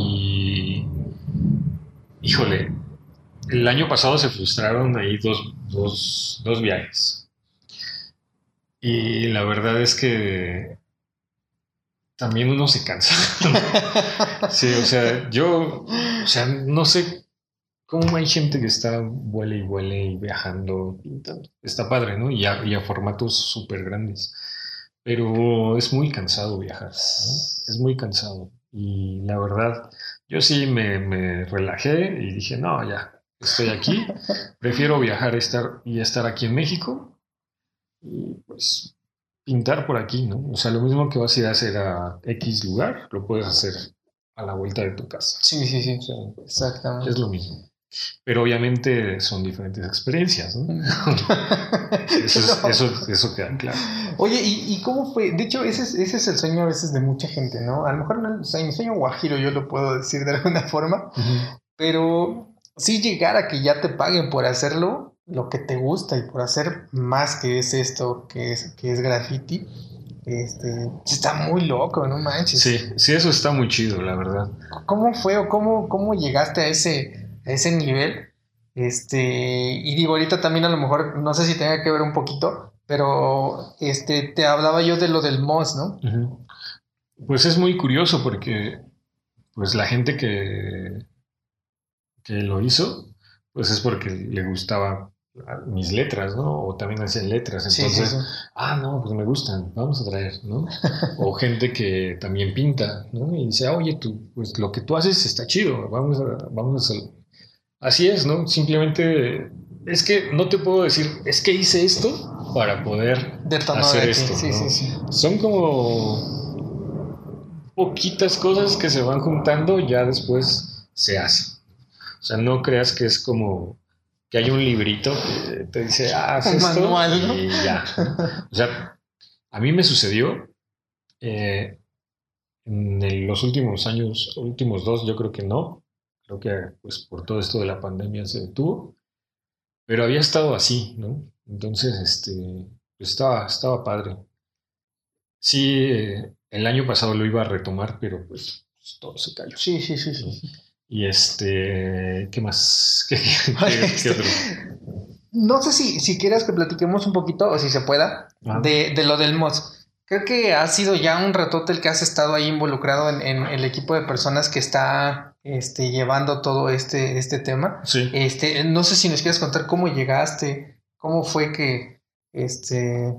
Y, híjole, el año pasado se frustraron ahí dos, dos, dos viajes. Y la verdad es que también uno se cansa. sí, o sea, yo, o sea, no sé cómo hay gente que está vuele y vuele y viajando, pintando. Está padre, ¿no? Y a, y a formatos súper grandes. Pero es muy cansado viajar, ¿no? Es muy cansado. Y la verdad, yo sí me, me relajé y dije, no, ya, estoy aquí. Prefiero viajar estar, y estar aquí en México y pues pintar por aquí, ¿no? O sea, lo mismo que vas a ir a hacer a X lugar, lo puedes hacer a la vuelta de tu casa. Sí, sí, sí. O sea, Exactamente. es lo mismo. Pero obviamente son diferentes experiencias, ¿no? Eso, es- eso, eso queda claro. Oye, ¿y, y cómo fue? De hecho, ese es, ese es el sueño a veces de mucha gente, ¿no? A lo mejor no, o sea, mi sueño guajiro yo lo puedo decir de alguna forma, pero sí llegar a que ya te paguen por hacerlo lo que te gusta y por hacer más que es esto, que es, que es graffiti, este, está muy loco, no manches. Sí, sí, eso está muy chido, la verdad. ¿Cómo fue o cómo, cómo llegaste a ese, a ese nivel? Este, y digo, ahorita también a lo mejor, no sé si tenga que ver un poquito, pero este, te hablaba yo de lo del MOS, ¿no? Pues es muy curioso porque pues la gente que, que lo hizo, pues es porque le gustaba mis letras, ¿no? O también hacían letras. Entonces, sí, sí. ah, no, pues me gustan, vamos a traer, ¿no? O gente que también pinta, ¿no? Y dice, oye, tú, pues lo que tú haces está chido, vamos a, vamos a. Así es, ¿no? Simplemente es que no te puedo decir, es que hice esto para poder Detonó hacer de esto, Sí, ¿no? sí, sí. Son como poquitas cosas que se van juntando, ya después se hace. O sea, no creas que es como que hay un librito que te dice, ah, haz esto manual, ¿no? y ya. O sea, a mí me sucedió eh, en el- los últimos años, últimos dos, yo creo que no. Creo que pues por todo esto de la pandemia se detuvo. Pero había estado así, ¿no? Entonces, este, pues estaba, estaba padre. Sí, eh, el año pasado lo iba a retomar, pero pues, pues, todo se cayó. Sí, sí, sí, sí. Y este, ¿qué más? ¿Qué, qué- qué Este, otro? No sé si, si quieres que platiquemos un poquito, o si se pueda, Ah. de, de lo del MOS. Creo que ha sido ya un ratote el que has estado ahí involucrado en, en el equipo de personas que está este, llevando todo este, este tema. Sí. Este, no sé si nos quieres contar cómo llegaste, cómo fue que, este,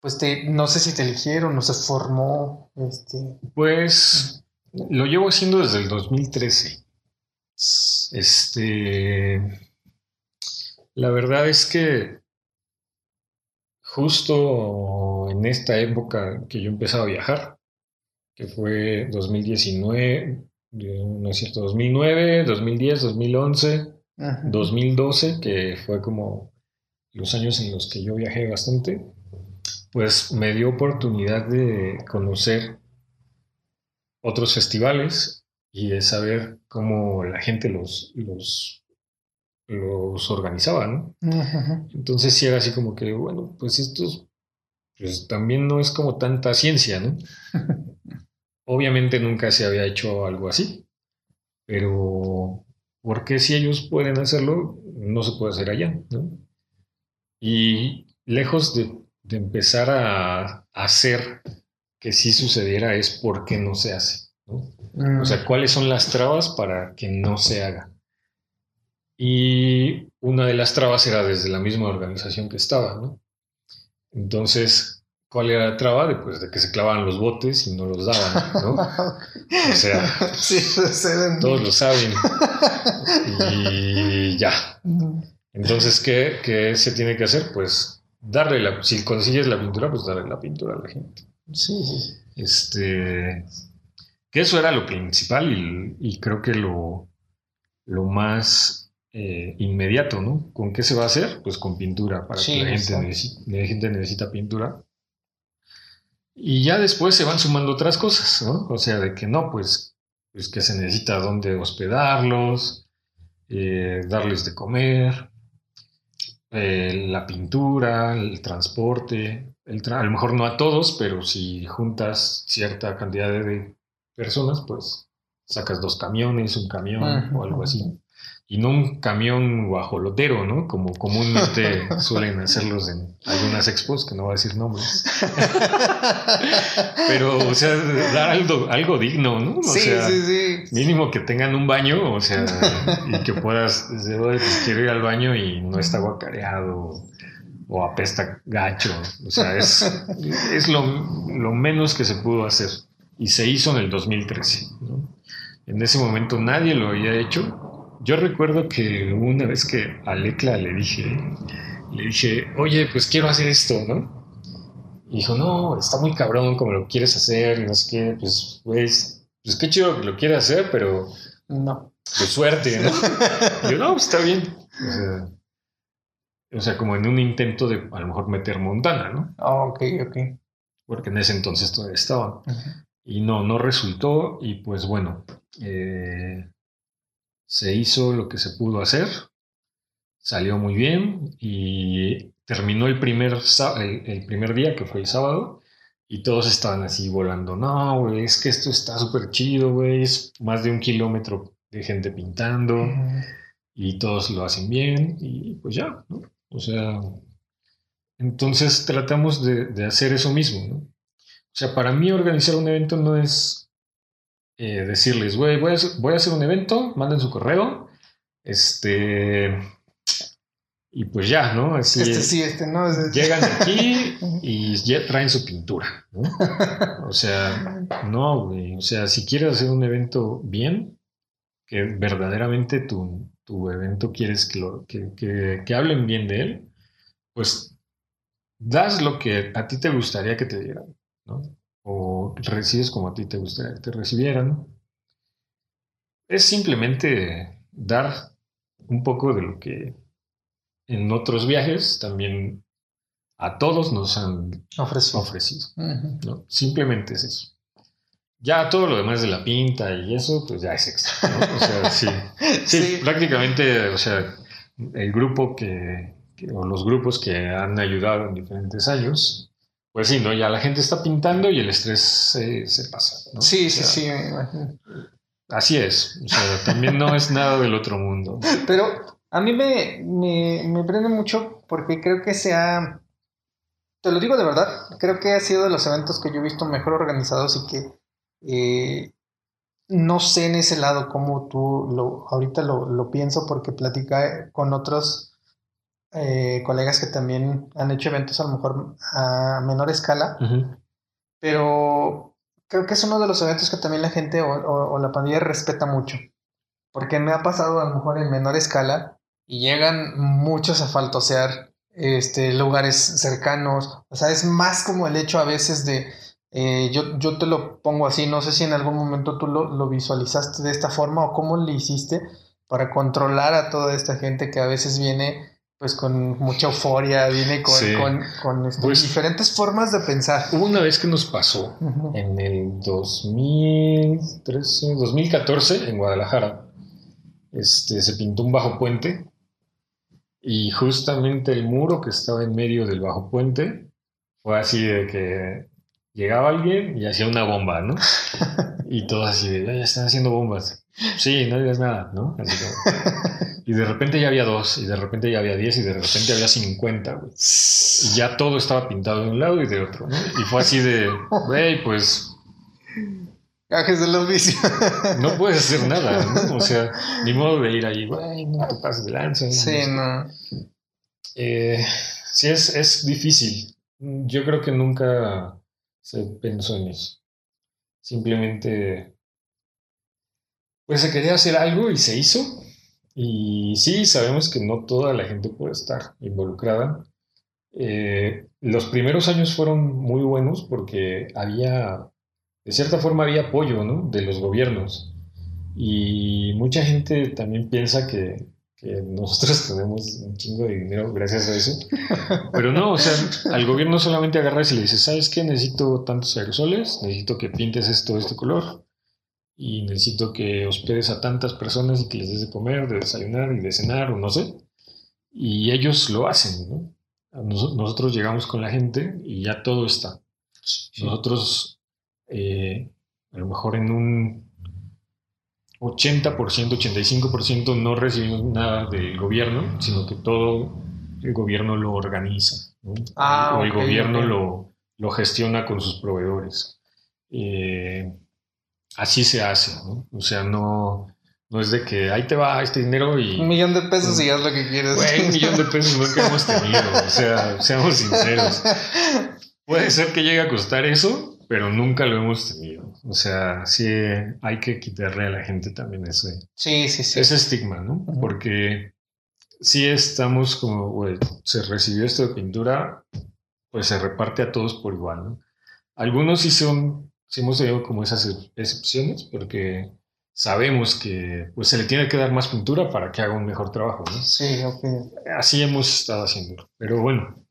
pues te, no sé si te eligieron o se formó, este, Pues lo llevo haciendo desde el 2013. Este, La verdad es que justo en esta época que yo empezaba a viajar, que fue 2019, no es cierto, 2009, 2010, 2011, 2012, que fue como los años en los que yo viajé bastante, pues me dio oportunidad de conocer otros festivales y de saber cómo la gente los, los, los organizaba, ¿no? Entonces sí era así como que, bueno, pues esto pues también no es como tanta ciencia, ¿no? Obviamente nunca se había hecho algo así, pero ¿por qué si ellos pueden hacerlo, no se puede hacer allá, ¿no? Y lejos de, empezar a, hacer que sí sucediera es por qué no se hace, ¿no? O sea, mm. ¿cuáles son las trabas para que no se haga? Y una de las trabas era desde la misma organización que estaba, ¿no? Entonces, ¿cuál era la traba? De, pues, de que se clavaban los botes y no los daban, ¿no? O sea, todos lo saben. Y ya. Entonces, ¿qué, se tiene que hacer? Pues darle la, si consigues la pintura, pues darle la pintura a la gente. Sí, sí. Este, que eso era lo principal y, creo que lo, lo más eh, inmediato, ¿no? ¿Con qué se va a hacer? Pues con pintura, para que la gente, necesita, pintura. Y ya después se van sumando otras cosas, ¿no? O sea, de que no, pues, pues que se necesita dónde hospedarlos, eh, darles de comer, eh, la pintura, el transporte, a lo mejor no a todos, pero si juntas cierta cantidad de personas, pues sacas dos camiones, un camión o algo así y no un camión guajolotero, ¿no? Como comúnmente suelen hacerlos en algunas expos, que no voy a decir nombres. Pero, o sea, dar algo, algo digno, ¿no? O sí, sea, sí, sí. Mínimo que tengan un baño, o sea, y que puedas decir, pues quiero ir al baño y no está guacareado o apesta gacho. O sea, es, es lo, lo menos que se pudo hacer. Y se hizo en el 2013, ¿no? En ese momento nadie lo había hecho yo recuerdo que una vez que a Lecla le dije, le dije, oye, pues quiero hacer esto, ¿no? Y dijo, no, está muy cabrón como lo quieres hacer, no sé qué, pues, pues, pues qué chido que lo quieras hacer, pero no. De suerte, ¿no? yo, no, pues está bien. O sea, como en un intento de a lo mejor meter Montana, ¿no? Ah, ok, ok. Porque en ese entonces todavía estaba. Y no, no resultó. Y pues bueno, eh, se hizo lo que se pudo hacer, salió muy bien y terminó el primer, el, primer día, que fue el sábado, y todos estaban así volando. No, güey, es que esto está súper chido, güey, es más de un kilómetro de gente pintando y todos lo hacen bien y pues ya, ¿no? O sea, entonces tratamos de, de hacer eso mismo, ¿no? O sea, para mí organizar un evento no es eh, decirles, güey, voy, a hacer un evento, manden su correo, este, y pues ya, ¿no? Así, este sí, este no. Llegan aquí y ya traen su pintura, ¿no? O sea, no, güey, o sea, si quieres hacer un evento bien, que verdaderamente tu, tu evento quieres que, lo, que, que, que hablen bien de él, pues das lo que a ti te gustaría que te dieran, ¿no? o recibes como a ti te gustaría que te recibieran. Es simplemente dar un poco de lo que en otros viajes también a todos nos han ofrecido. Simplemente es eso. Ya todo lo demás de la pinta y eso, pues ya es extra. O sea, sí, sí, prácticamente, o sea, el grupo que, o los grupos que han ayudado en diferentes años, pues sí, ¿no? Ya la gente está pintando y el estrés se, pasa. ¿no? Sí, sí, sí, Así es. O sea, también no es nada del otro mundo. Pero a mí me, me, prende mucho porque creo que se ha. Te lo digo de verdad, creo que ha sido de los eventos que yo he visto mejor organizados y que eh, no sé en ese lado cómo tú lo, ahorita lo, lo pienso porque platica con otros eh, colegas que también han hecho eventos a lo mejor a menor escala, pero creo que es uno de los eventos que también la gente o, la pandilla respeta mucho, porque me ha pasado a lo mejor en menor escala y llegan muchos a faltosear este, lugares cercanos. O sea, es más como el hecho a veces de, eh, yo, yo te lo pongo así, no sé si en algún momento tú lo, lo, visualizaste de esta forma o cómo le hiciste para controlar a toda esta gente que a veces viene pues con mucha euforia, viene con, con, con este, pues, diferentes formas de pensar. Hubo una vez que nos pasó en el 2013, 2014 en Guadalajara. Este, se pintó un bajo puente y justamente el muro que estaba en medio del bajo puente fue así de que llegaba alguien y hacía una bomba, ¿no? Y todos así de, ya están haciendo bombas. Sí, no digas nada, ¿no? y de repente ya había dos, y de repente ya había diez, y de repente había cincuenta, güey. Y ya todo estaba pintado de un lado y de otro, ¿no? Y fue así de, güey, pues Cajes del oficio. no puedes hacer nada, ¿no? O sea, ni modo de ir ahí, güey, no te pases de lanza. Sí, no. Eh, sí, es, es difícil. Yo creo que nunca se pensó en eso. Simplemente, pues se quería hacer algo y se hizo. Y sí, sabemos que no toda la gente puede estar involucrada. Eh, los primeros años fueron muy buenos porque había, de cierta forma, había apoyo ¿no? de los gobiernos. Y mucha gente también piensa que, nosotros tenemos un chingo de dinero gracias a eso. Pero no, o sea, al gobierno solamente agarra y le dice, ¿sabes qué? Necesito tantos aerosoles, necesito que pintes esto de este color y necesito que hospedes a tantas personas y que les des de comer, de desayunar y de cenar o no sé. Y ellos lo hacen, ¿no? nosotros llegamos con la gente y ya todo está. Nosotros, eh, a lo mejor en un 80%, 85% no recibimos nada del gobierno, sino que todo el gobierno lo organiza, ah, o el gobierno lo, lo, gestiona con sus proveedores. Eh, así se hace, ¿no? O sea, no, no es de que ahí te va este dinero y... Un millón de pesos y haz lo que quieres. un millón de pesos nunca hemos tenido, o sea, seamos sinceros. Puede ser que llegue a costar eso, pero nunca lo hemos tenido. O sea, sí hay que quitarle a la gente también ese, sí, sí, sí. ese estigma, ¿no? Porque si estamos como, güey, se recibió esto de pintura, pues se reparte a todos por igual, ¿no? Algunos sí son, sí hemos tenido como esas excepciones, porque sabemos que pues se le tiene que dar más pintura para que haga un mejor trabajo, ¿no? Sí, ok. Así hemos estado haciendo. Pero bueno,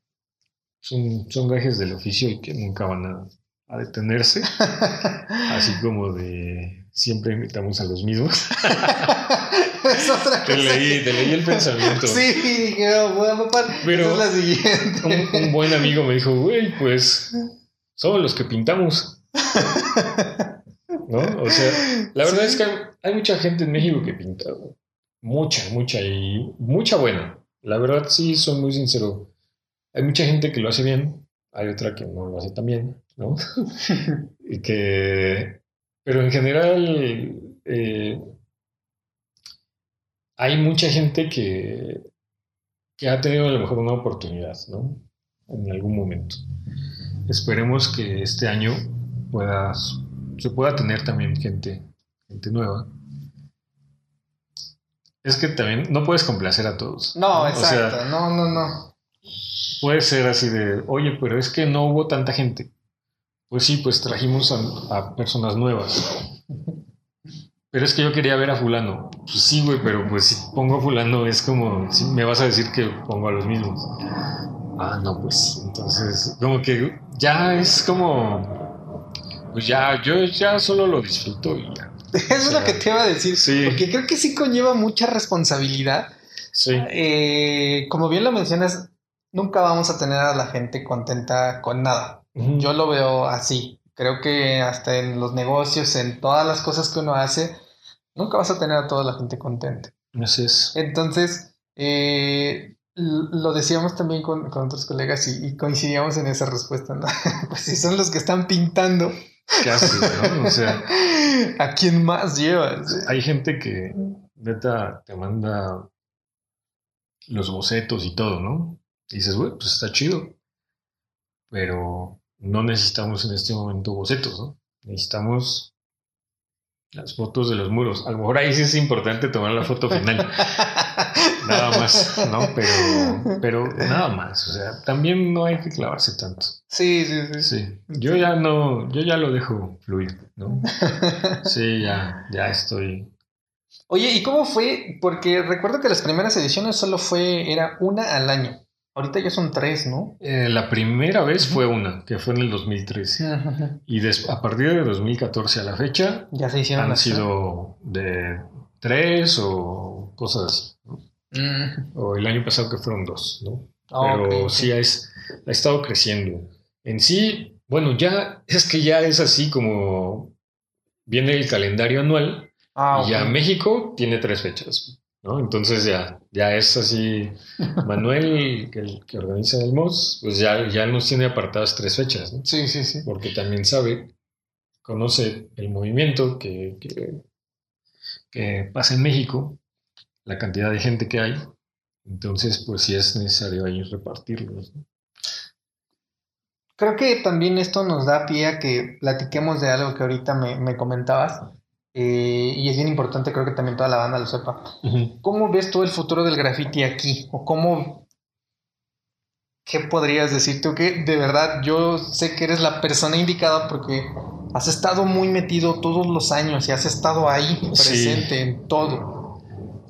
son, son gajes del oficio y que nunca van a a detenerse, así como de siempre invitamos a los mismos. es otra te, leí, te leí el pensamiento. Sí, dije, bueno, Pero es la siguiente. Un, buen amigo me dijo, güey, pues somos los que pintamos. ¿No? O sea, la verdad es que hay, mucha gente en México que pinta. Mucha, mucha y mucha buena. La verdad, sí, soy muy sincero. Hay mucha gente que lo hace bien, hay otra que no lo hace tan bien. ¿no? y que, pero en general eh, hay mucha gente que, que ha tenido a lo mejor una oportunidad, ¿no? En algún momento. Esperemos que este año pueda, se pueda tener también gente, gente nueva. Es que también no puedes complacer a todos. No, exacto. no, no, no. Puede ser así de, oye, pero es que no hubo tanta gente. Pues sí, pues trajimos a, personas nuevas. Pero es que yo quería ver a fulano. Pues sí, güey, pero pues si pongo a fulano es como, si me vas a decir que pongo a los mismos. Ah, no, pues entonces, como que ya es como, pues ya, yo ya solo lo disfruto y ya. Eso es lo que te iba a decir. Sí. Porque creo que sí conlleva mucha responsabilidad. Sí. Eh, como bien lo mencionas, nunca vamos a tener a la gente contenta con nada. Yo lo veo así. Creo que hasta en los negocios, en todas las cosas que uno hace, nunca vas a tener a toda la gente contenta. Así es. Entonces, eh, lo decíamos también con, otros colegas y, coincidíamos en esa respuesta, ¿no? pues si son los que están pintando. ¿Qué haces, no? O sea, ¿a quién más llevas? Hay gente que, neta, te manda los bocetos y todo, ¿no? Y dices, güey, pues está chido. Pero no necesitamos en este momento bocetos, ¿no? Necesitamos las fotos de los muros. A lo mejor ahí sí es importante tomar la foto final. nada más, ¿no? Pero, pero nada más. O sea, también no hay que clavarse tanto. Sí, sí, sí. Sí. Yo ya no, yo ya lo dejo fluir, ¿no? Sí, ya, ya estoy. Oye, ¿y cómo fue? Porque recuerdo que las primeras ediciones solo fue, era una al año. Ahorita ya son tres, ¿no? Eh, la primera vez fue una, que fue en el 2013. Y des- a partir de 2014 a la fecha Ya se hicieron han las sido de tres o cosas así. Mm. O el año pasado que fueron dos, ¿no? Ah, Pero sí es, ha estado creciendo. En sí, bueno, ya es que ya es así como viene el calendario anual Ah, y ya ok. México tiene tres fechas, ¿no? Entonces ya, ya es así. Manuel, que, el que organiza el MOS, pues ya, ya nos tiene apartadas tres fechas, ¿no? Sí, sí, sí. Porque también sabe, conoce el movimiento que, que, que pasa en México, la cantidad de gente que hay. Entonces, pues sí es necesario ahí repartirlos. ¿no? Creo que también esto nos da pie a que platiquemos de algo que ahorita me, me comentabas. Eh, y es bien importante, creo que también toda la banda lo sepa. ¿Cómo ves tú el futuro del graffiti aquí? ¿O cómo... ¿Qué podrías decir tú? Que de verdad yo sé que eres la persona indicada porque has estado muy metido todos los años y has estado ahí presente en todo.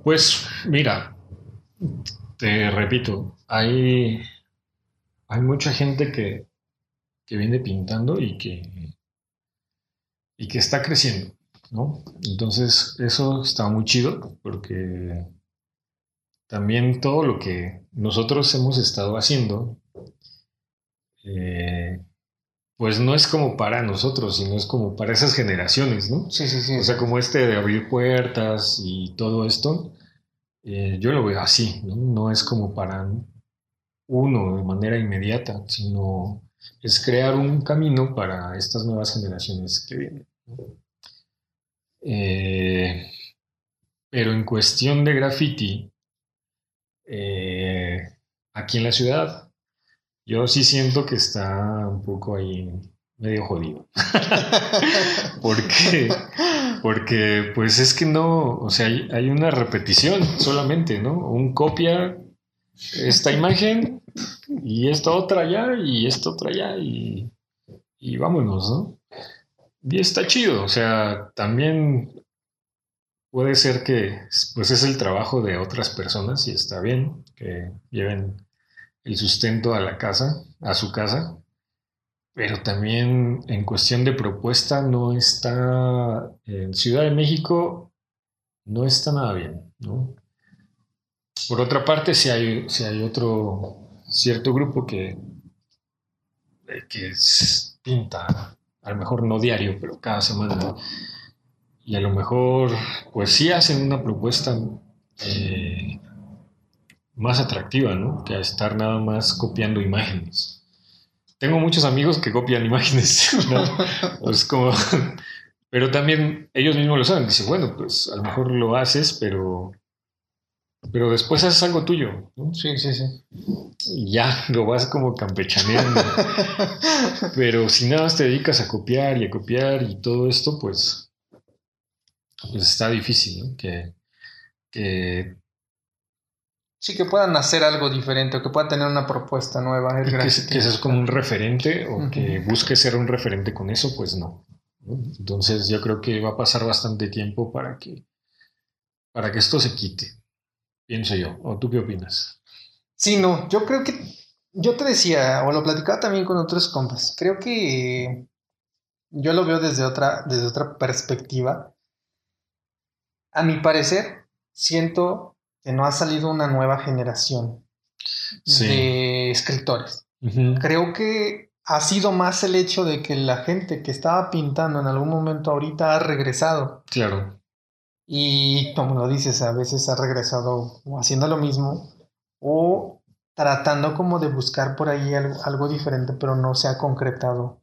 Pues mira, te repito, hay, hay mucha gente que, que viene pintando y que, y que está creciendo, ¿no? Entonces eso está muy chido porque también todo lo que nosotros hemos estado haciendo, eh, pues no es como para nosotros, sino es como para esas generaciones, ¿no? Sí, sí, sí. O sea, como este de abrir puertas y todo esto, eh, yo lo veo así, ¿no? No es como para uno de manera inmediata, sino es crear un camino para estas nuevas generaciones que vienen. ¿no? Eh, pero en cuestión de graffiti, eh, aquí en la ciudad, yo sí siento que está un poco ahí medio jodido. Porque, porque pues es que no, o sea, hay, hay una repetición solamente, ¿no? Un copia esta imagen y esta otra allá y esta otra allá y, y vámonos, ¿no? Y está chido, o sea, también puede ser que pues es el trabajo de otras personas y está bien que lleven el sustento a la casa, a su casa, pero también en cuestión de propuesta no está, en Ciudad de México no está nada bien, ¿no? Por otra parte, si hay, si hay otro cierto grupo que, que pinta, a lo mejor no diario, pero cada semana, y a lo mejor, pues sí hacen una propuesta eh, más atractiva, ¿no? Que estar nada más copiando imágenes. Tengo muchos amigos que copian imágenes, ¿no? Es como, pero también ellos mismos lo saben. Dicen, bueno, pues a lo mejor lo haces, pero, pero después haces algo tuyo, ¿no? Sí, sí, sí. Y ya lo vas como campechaneando. pero si nada más te dedicas a copiar y a copiar y todo esto, pues, pues está difícil, ¿no? Que, que Sí, que puedan hacer algo diferente o que puedan tener una propuesta nueva. Y que, que seas como un referente o que busques ser un referente con eso, pues. ¿no? Entonces yo creo que va a pasar bastante tiempo para que, para que esto se quite, pienso yo. ¿O tú qué opinas? Sí, no, yo creo que, yo te decía, o lo platicaba también con otros compas, creo que yo lo veo desde otra, desde otra perspectiva. A mi parecer, siento que no ha salido una nueva generación Sí. de escritores. Creo que ha sido más el hecho de que la gente que estaba pintando en algún momento ahorita ha regresado. Claro, Y como lo dices, a veces ha regresado haciendo lo mismo o tratando como de buscar por ahí algo, algo diferente, pero no se ha concretado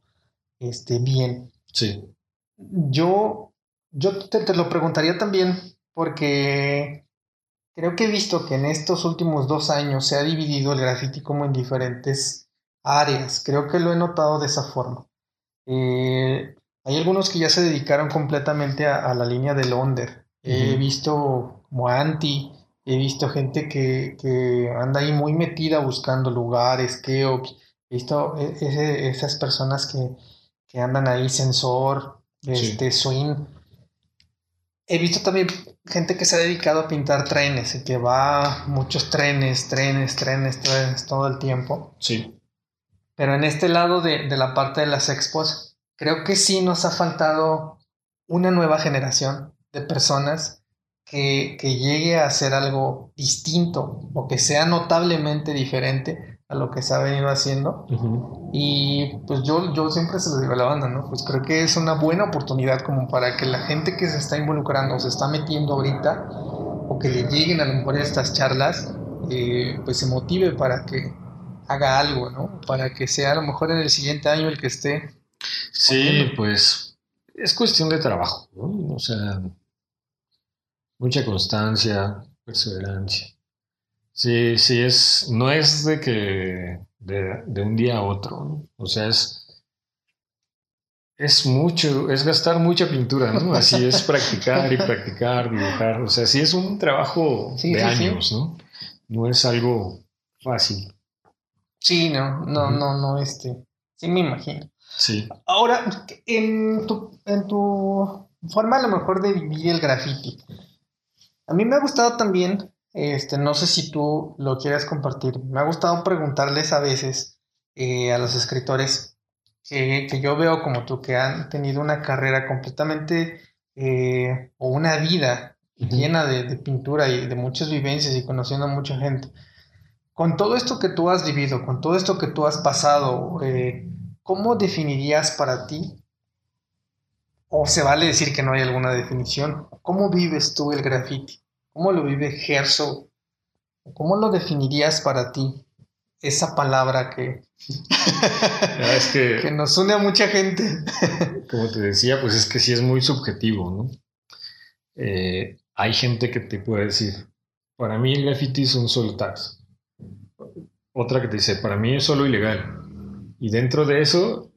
este, bien. sí, Yo, yo te, te lo preguntaría también porque creo que he visto que en estos últimos dos años se ha dividido el graffiti como en diferentes áreas. Creo que lo he notado de esa forma. Eh, hay algunos que ya se dedicaron completamente a, la línea del under. He visto como Anti, he visto gente que, que, anda ahí muy metida buscando lugares, Keops, he visto e, esas personas que, que, andan ahí, Sensor, este, Swing. He visto también gente que se ha dedicado a pintar trenes y que va muchos trenes, trenes, trenes, trenes todo el tiempo. Sí. Pero en este lado de, de la parte de las expos, creo que sí nos ha faltado una nueva generación de personas que, que, llegue a hacer algo distinto o que sea notablemente diferente a lo que se ha venido haciendo. Y pues yo, yo siempre se lo digo a la banda, ¿no? Pues creo que es una buena oportunidad como para que la gente que se está involucrando, se está metiendo ahorita, o que le lleguen a lo mejor estas charlas, eh, pues se motive para que haga algo, ¿no? Para que sea a lo mejor en el siguiente año el que esté Sí, pues es cuestión de trabajo, ¿no? O sea, mucha constancia, perseverancia. Sí, sí, es, no es de que de, un día a otro, o sea, es, es mucho, es gastar mucha pintura, ¿no? Así es practicar y practicar, dibujar, o sea, sí es un trabajo de años, ¿no? No es algo fácil. Sí, no, no, no, no, este, sí me imagino. Sí. Ahora, en tu, en tu forma a lo mejor de vivir el graffiti, a mí me ha gustado también, este, no sé si tú lo quieras compartir, me ha gustado preguntarles a veces eh, a los escritores que, yo veo como tú, que han tenido una carrera completamente eh, o una vida llena de, pintura y de muchas vivencias y conociendo a mucha gente. Con todo esto que tú has vivido, con todo esto que tú has pasado, eh, ¿cómo definirías para ti? O se vale decir que no hay alguna definición. ¿Cómo vives tú el graffiti? ¿Cómo lo vive Gerso? ¿Cómo lo definirías para ti? Esa palabra que, que, nos une a mucha gente. como te decía, pues es que sí es muy subjetivo, ¿no? Eh, hay gente que te puede decir, para mí el graffiti son solo tags. Otra que te dice, para mí es solo ilegal. Y dentro de eso,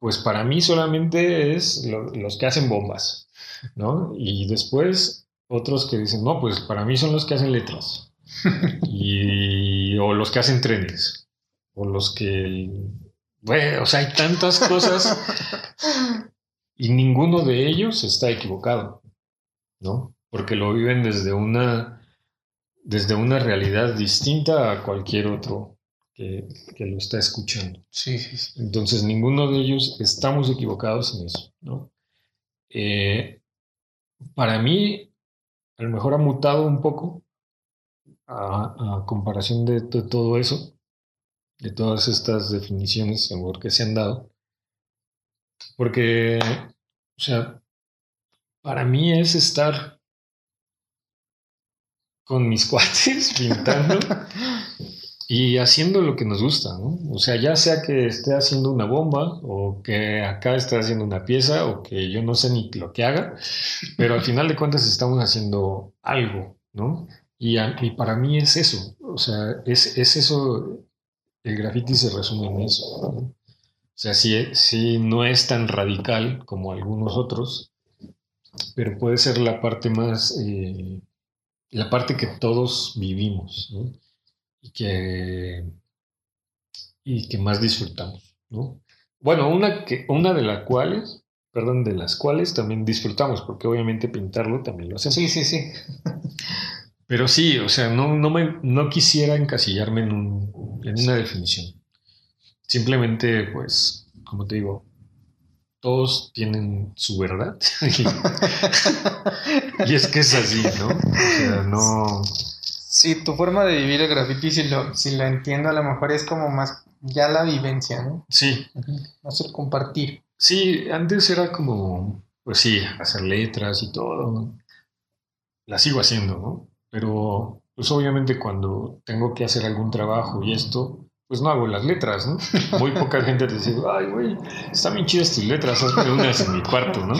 pues para mí solamente es los que hacen bombas, ¿no? Y después otros que dicen, no, pues para mí son los que hacen letras. y, o los que hacen trenes. O los que... Bueno, o sea, hay tantas cosas y ninguno de ellos está equivocado, ¿no? Porque lo viven desde una, desde una realidad distinta a cualquier otro que, lo está escuchando. Sí, sí, Entonces, ninguno de ellos estamos equivocados en eso, ¿no? Eh, para mí, a lo mejor ha mutado un poco a, comparación de, todo eso, de todas estas definiciones que se han dado, porque, o sea, para mí es estar con mis cuates pintando y haciendo lo que nos gusta, ¿no? O sea, ya sea que esté haciendo una bomba o que acá esté haciendo una pieza o que yo no sé ni lo que haga, pero al final de cuentas estamos haciendo algo, ¿no? Y, para mí es eso, o sea, es, eso, el graffiti se resume en eso, O sea, sí, no es tan radical como algunos otros, pero puede ser la parte más, eh, la parte que todos vivimos, ¿no? Y que, y que más disfrutamos, ¿no? Bueno, una, que, una de las cuales, perdón, de las cuales también disfrutamos, porque obviamente pintarlo también lo hacemos. Sí, sí, sí. Pero sí, o sea, no, no, me, no quisiera encasillarme en, un, en una definición. Simplemente, pues, como te digo, todos tienen su verdad. y es que es así, ¿no? O sea, no Sí, tu forma de vivir el graffiti, si lo, si lo entiendo, a lo mejor es como más ya la vivencia, ¿no? Sí. Más el compartir. Sí, antes era como, pues sí, hacer letras y todo. La sigo haciendo, ¿no? Pero, pues obviamente cuando tengo que hacer algún trabajo y esto, pues no hago las letras, ¿no? Muy poca gente te dice, ay, güey, están bien chidas tus letras, hazme unas en mi cuarto, ¿no?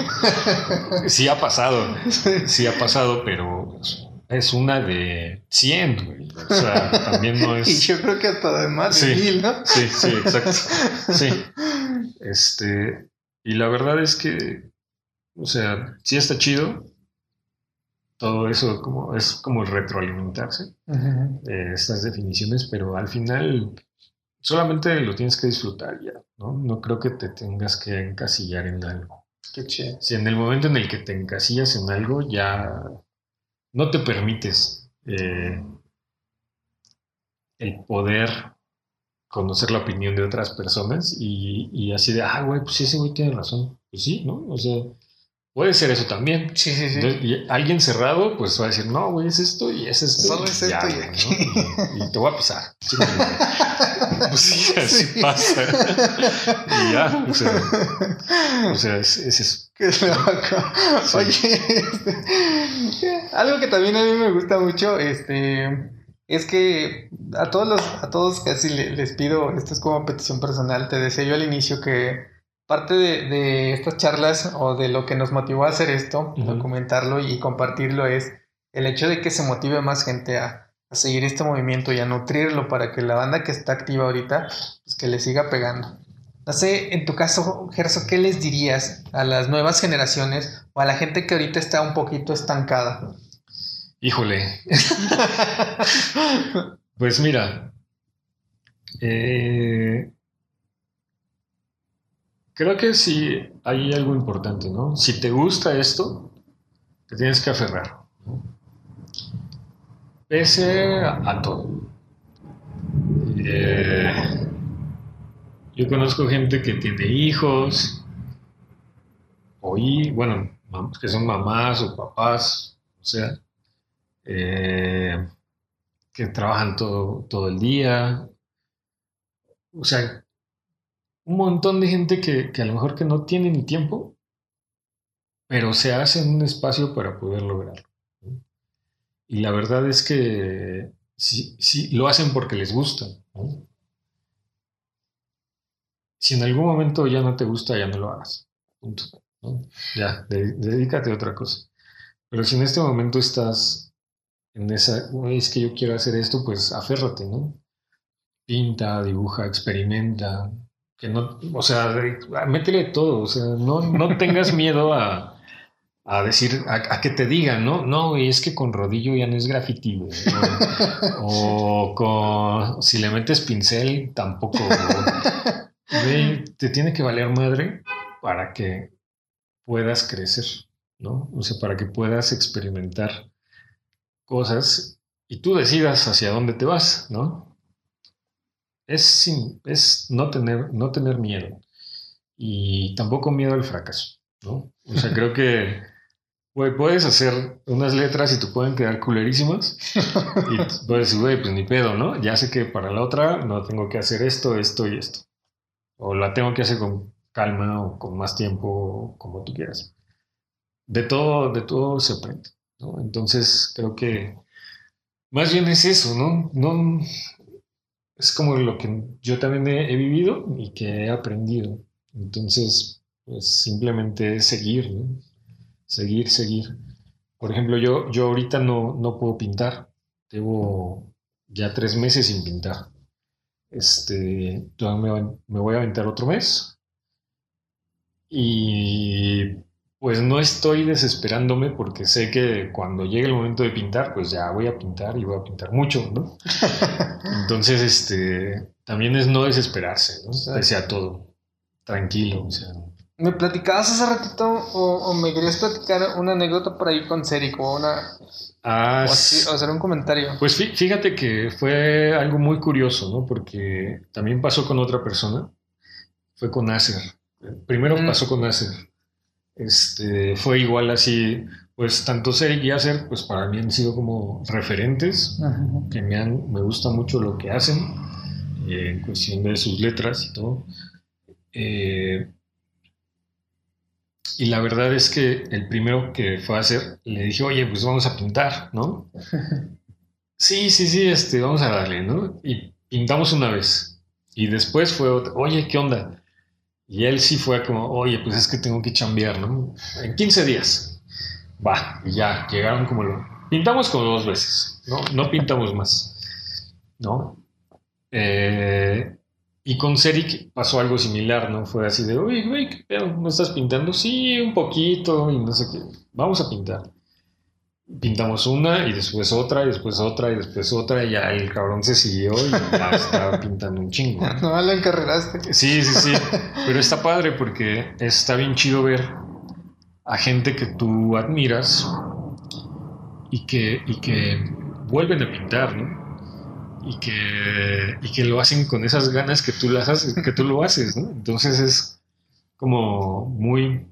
Sí ha pasado, sí ha pasado, pero pues, es una de 100, güey. O sea, también no es. y yo creo que hasta de más sí, ¿no? Sí, sí, exacto. Sí. Este. Y la verdad es que, o sea, sí está chido. Todo eso como, es como retroalimentarse, eh, estas definiciones, pero al final solamente lo tienes que disfrutar ya, ¿no? No creo que te tengas que encasillar en algo. Qué chido. Si en el momento en el que te encasillas en algo, ya no te permites eh, el poder conocer la opinión de otras personas y, y así de, ah, güey, pues ese güey tiene razón. Pues sí, ¿no? O sea, puede ser eso también. Sí, sí, sí. Y alguien cerrado, pues va a decir, no, güey, es esto y es esto. Solo es esto y aquí. ¿no? Y, te voy a pisar. Sí, pues sí, así Sí. pasa. y ya, o sea, o sea es, es eso. Qué loco. Sí. Oye, este, algo que también a mí me gusta mucho, este, es que a todos los, a todos casi le- les pido, esto es como petición personal, te decía yo al inicio que parte de, de estas charlas o de lo que nos motivó a hacer esto, Ujú. documentarlo y compartirlo es el hecho de que se motive más gente a, a seguir este movimiento y a nutrirlo para que la banda que está activa ahorita, pues que le siga pegando. No sé, en tu caso, Gerso, ¿qué les dirías a las nuevas generaciones o a la gente que ahorita está un poquito estancada? Híjole. Pues mira, eh, creo que sí hay algo importante, ¿no? Si te gusta esto, te tienes que aferrar, ¿no? Pese a, todo. Eh, yo conozco gente que tiene hijos, o hi- bueno, que son mamás o papás, o sea, eh, que trabajan todo, todo el día. O sea, un montón de gente que, que a lo mejor que no tiene ni tiempo, pero se hacen un espacio para poder lograrlo. Y la verdad es que sí, sí, lo hacen porque les gusta. Si en algún momento ya no te gusta, ya no lo hagas. Punto. Ya, de- dedícate a otra cosa. Pero si en este momento estás en esa, "Uy, es que yo quiero hacer esto, pues aférrate, ¿no? Pinta, dibuja, experimenta, que no, o sea, métele todo, o sea, no, no tengas miedo a, a decir, a, que te digan, ¿no? No, es que con rodillo ya no es graffiti, güey. O, con, si le metes pincel, tampoco, te tiene que valer madre para que puedas crecer, ¿no? O sea, para que puedas experimentar cosas y tú decidas hacia dónde te vas, ¿no? Es, sin- es no, tener, no tener miedo y tampoco miedo al fracaso, ¿no? O sea, creo que güey, puedes hacer unas letras y te pueden quedar culerísimas y puedes decir, güey, pues ni pedo, ¿no? Ya sé que para la otra no tengo que hacer esto, esto y esto. O la tengo que hacer con calma o con más tiempo, como tú quieras. De todo, de todo se aprende. ¿no? Entonces creo que más bien es eso, ¿no? No es como lo que yo también he, vivido y que he aprendido. Entonces, pues simplemente seguir, ¿no? Seguir, seguir. Por ejemplo, yo, yo ahorita no, no puedo pintar. Llevo ya tres meses sin pintar. Este, me, me voy a aventar otro mes. Y pues no estoy desesperándome porque sé que cuando llegue el momento de pintar, pues ya voy a pintar y voy a pintar mucho, ¿no? Entonces, este, también es no desesperarse, ¿no? Pese a todo. Tranquilo, o sea. Me platicabas hace ratito o, o me querías platicar una anécdota por ahí con Ceric o, una, Ah, o, así- o hacer un comentario. Pues fí- fíjate que fue algo muy curioso, ¿no? Porque también pasó con otra persona. Fue con Acer. Primero Mm. pasó con Acer. Este, fue igual así, pues tanto Seric y Acer, pues para mí han sido como referentes, Ajá. que me, han, me gusta mucho lo que hacen, eh, en cuestión de sus letras y todo. Eh, y la verdad es que el primero que fue a hacer, le dije, oye, pues vamos a pintar, ¿no? Sí, sí, sí, este, vamos a darle, ¿no? Y pintamos una vez. Y después fue otra, oye, ¿qué onda? Y él sí fue como, oye, pues es que tengo que chambear, ¿no? En 15 días. Va, y ya, llegaron como lo... Pintamos como dos veces, ¿no? No pintamos más, ¿no? Eh, Y con Ceric pasó algo similar, ¿no? Fue así de, oye, güey, ¿qué? ¿No estás pintando? Sí, un poquito, y no sé qué. Vamos a pintar. Pintamos una, y después otra, y después otra, y después otra, y ya el cabrón se siguió y ya estaba pintando un chingo. ¿no? Lo encarreraste. Sí, sí, sí. Pero está padre porque está bien chido ver a gente que tú admiras y que, y que vuelven a pintar, ¿no? Y que, y que lo hacen con esas ganas que tú, las haces, que tú lo haces, ¿no? Entonces es como muy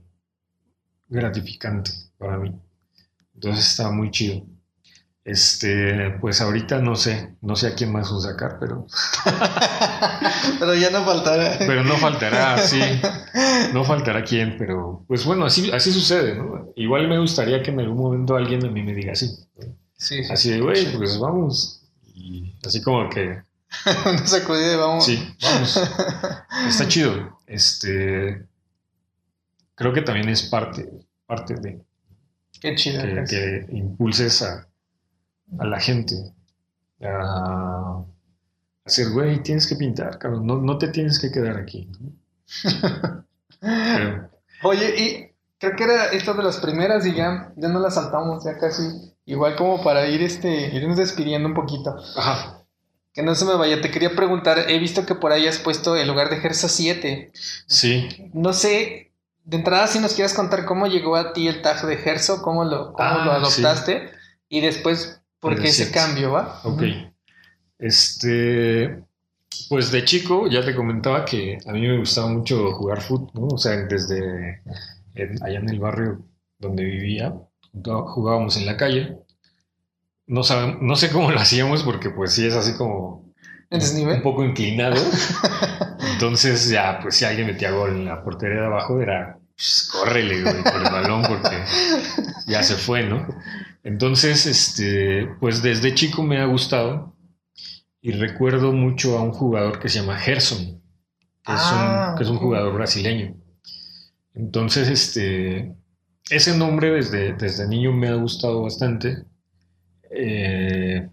gratificante para mí. Entonces está muy chido. Este, pues ahorita no sé, no sé a quién más sacar, pero, Pero ya no faltará. pero no faltará, sí, no faltará quién, pero pues bueno, así, así sucede, ¿no? Igual me gustaría que en algún momento alguien a mí me diga así. Sí, sí. así de, güey, pues vamos, y así como que, Una sacudida y vamos. sí, vamos, está chido, este, creo que también es parte, parte de Qué chido. que, pues. que impulses a, a la gente a hacer, güey, tienes que pintar, cabrón, no, no te tienes que quedar aquí. ¿no? Pero, Oye, y creo que era esta de las primeras y ya, ya no la saltamos, ya casi. Igual como para ir este, irnos despidiendo un poquito. ajá, Que no se me vaya, te quería preguntar, he visto que por ahí has puesto el lugar de Gersa 7. sí, No sé, de entrada si nos quieres contar cómo llegó a ti el tag de Gerso, cómo lo, cómo Ah, lo adoptaste y después por qué ese cambio, ¿va? ok. Este, pues de chico ya te comentaba que a mí me gustaba mucho jugar fútbol, ¿no? O sea, desde en- allá en el barrio donde vivía, jugábamos en la calle. No, sabe- no sé cómo lo hacíamos porque pues sí es así como ¿En un poco inclinado. Entonces ya, pues si alguien metía gol en la portería de abajo era, pues, córrele güey, por el balón porque ya se fue, ¿no? Entonces, este, pues desde chico me ha gustado y recuerdo mucho a un jugador que se llama Gerson, que, es, Ah, un, que es un ok. jugador brasileño. Entonces, este, ese nombre desde, desde niño me ha gustado bastante. Eh,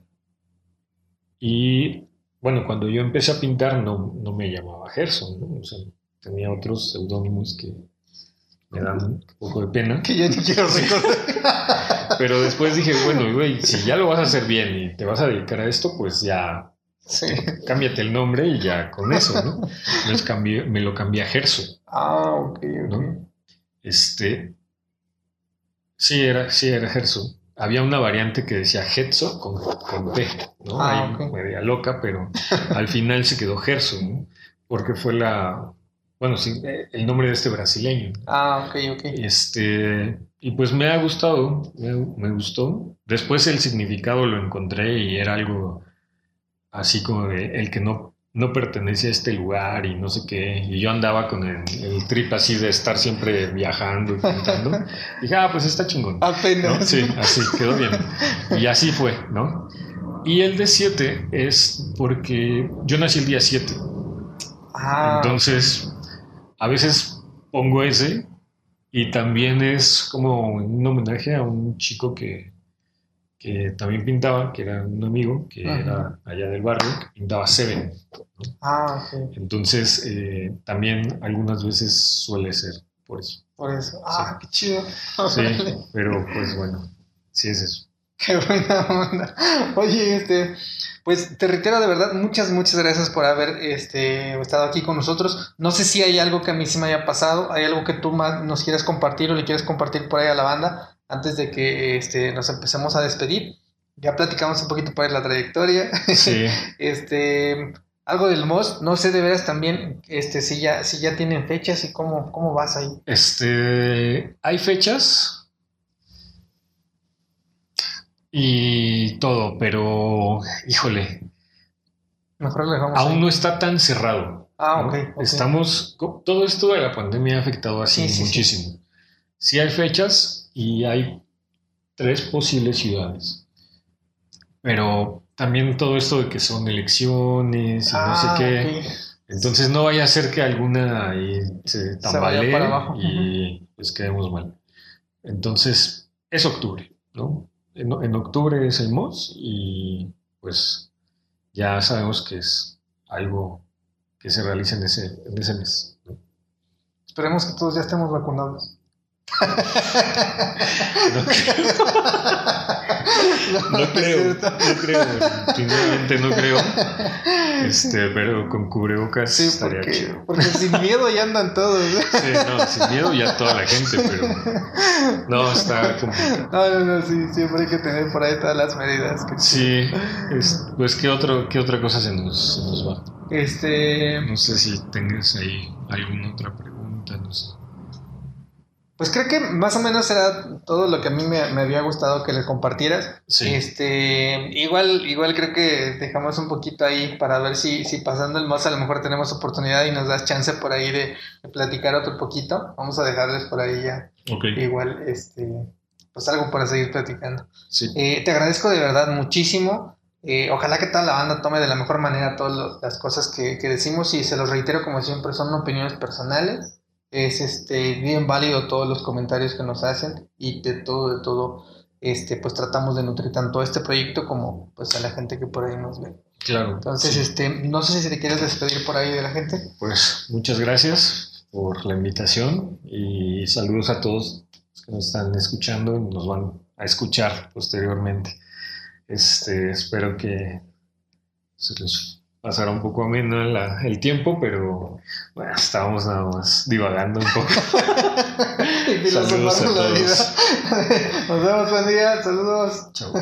y bueno, cuando yo empecé a pintar no, no me llamaba Gerson, ¿no? O sea, tenía otros seudónimos que me dan un poco de pena. Que yo ni quiero recordar. Pero después dije, bueno, güey, si ya lo vas a hacer bien y te vas a dedicar a esto, pues ya Sí. cámbiate el nombre y ya con eso, ¿no? Me, cambié- me lo cambié a Gerso, Ah, ok, ok. ¿no? Este, sí era, sí era Gerso. Había una variante que decía Getso con, con P, ¿no? Ah, Ahí ok. media loca, pero al final se quedó Gerso, ¿no? Porque fue la, bueno, sí, eh, el nombre de este brasileño. Ah, ok, ok. Este, y pues me ha gustado, me, me gustó. Después el significado lo encontré y era algo así como de el que no, no pertenece a este lugar y no sé qué. Y yo andaba con el, el trip así de estar siempre viajando y pintando. Dije, ah, pues está chingón. ¿no? Apenas. Sí, así, quedó bien. Y así fue, ¿no? Y el de 7 es porque yo nací el día 7. Ah, Entonces, a veces pongo ese y también es como un homenaje a un chico que, que también pintaba, que era un amigo, que Ajá. era allá del barrio, que pintaba Seven. ah, ok. Entonces, eh, también algunas veces suele ser por eso. Por eso. Ah, qué chido. Sí, pero pues bueno, sí es eso. Qué buena onda. Oye, este, pues te reitero de verdad, muchas, muchas gracias por haber este, estado aquí con nosotros. No sé si hay algo que a mí sí me haya pasado, hay algo que tú más nos quieras compartir o le quieres compartir por ahí a la banda antes de que este, nos empecemos a despedir. Ya platicamos un poquito para la trayectoria. Sí, Este, algo del MOS, no sé de veras también este, si, ya, si ya tienen fechas y cómo, cómo vas ahí. este, hay fechas y todo, pero híjole, Mejor dejamos aún no está tan cerrado. Ah, ¿no? ok, ok. Estamos, todo esto de la pandemia ha afectado así Sí, sí, sí. muchísimo. Sí. hay fechas y hay tres posibles ciudades, pero también todo esto de que son elecciones y no Ah, sé qué. ok. Entonces no vaya a ser que alguna ahí se tambalee para abajo. y pues quedemos mal. Entonces es octubre, ¿no? En, en octubre es el MOS y pues ya sabemos que es algo que se realicen en ese, en ese mes. Esperemos que todos ya estemos vacunados. No creo, no creo, Finalmente no creo. Este, pero con cubrebocas sí, estaría porque, chido. porque sin miedo ya andan todos. ¿eh? Sí, no, sin miedo ya toda la gente, pero no, está como... No, no, no, sí, siempre hay que tener por ahí todas las medidas. Que... Sí, es- pues ¿qué, otro, ¿qué otra cosa se nos, se nos va? Este, No sé si tengas ahí alguna otra pregunta, no sé. Pues creo que más o menos era todo lo que a mí me, me había gustado que le compartieras. Sí. Este, igual, igual creo que dejamos un poquito ahí para ver si, si pasando el más a lo mejor tenemos oportunidad y nos das chance por ahí de, de platicar otro poquito. Vamos a dejarles por ahí ya Ok, igual, este, pues algo para seguir platicando. sí. Eh, te agradezco de verdad muchísimo. Eh, ojalá que toda la banda tome de la mejor manera todas las cosas que, que decimos y se los reitero como siempre, son opiniones personales. Es este, bien válido todos los comentarios que nos hacen y de todo, de todo, este, pues tratamos de nutrir tanto a este proyecto como pues a la gente que por ahí nos ve. Claro. Entonces, sí. este, no sé si te quieres despedir por ahí de la gente. Pues muchas gracias por la invitación y saludos a todos los que nos están escuchando y nos van a escuchar posteriormente. Este, espero que se les pasará un poco ameno la- el tiempo, pero bueno, estábamos nada más divagando un poco. Y Saludos a filosofando la todos. vida. Nos vemos, buen día. Saludos. Chao.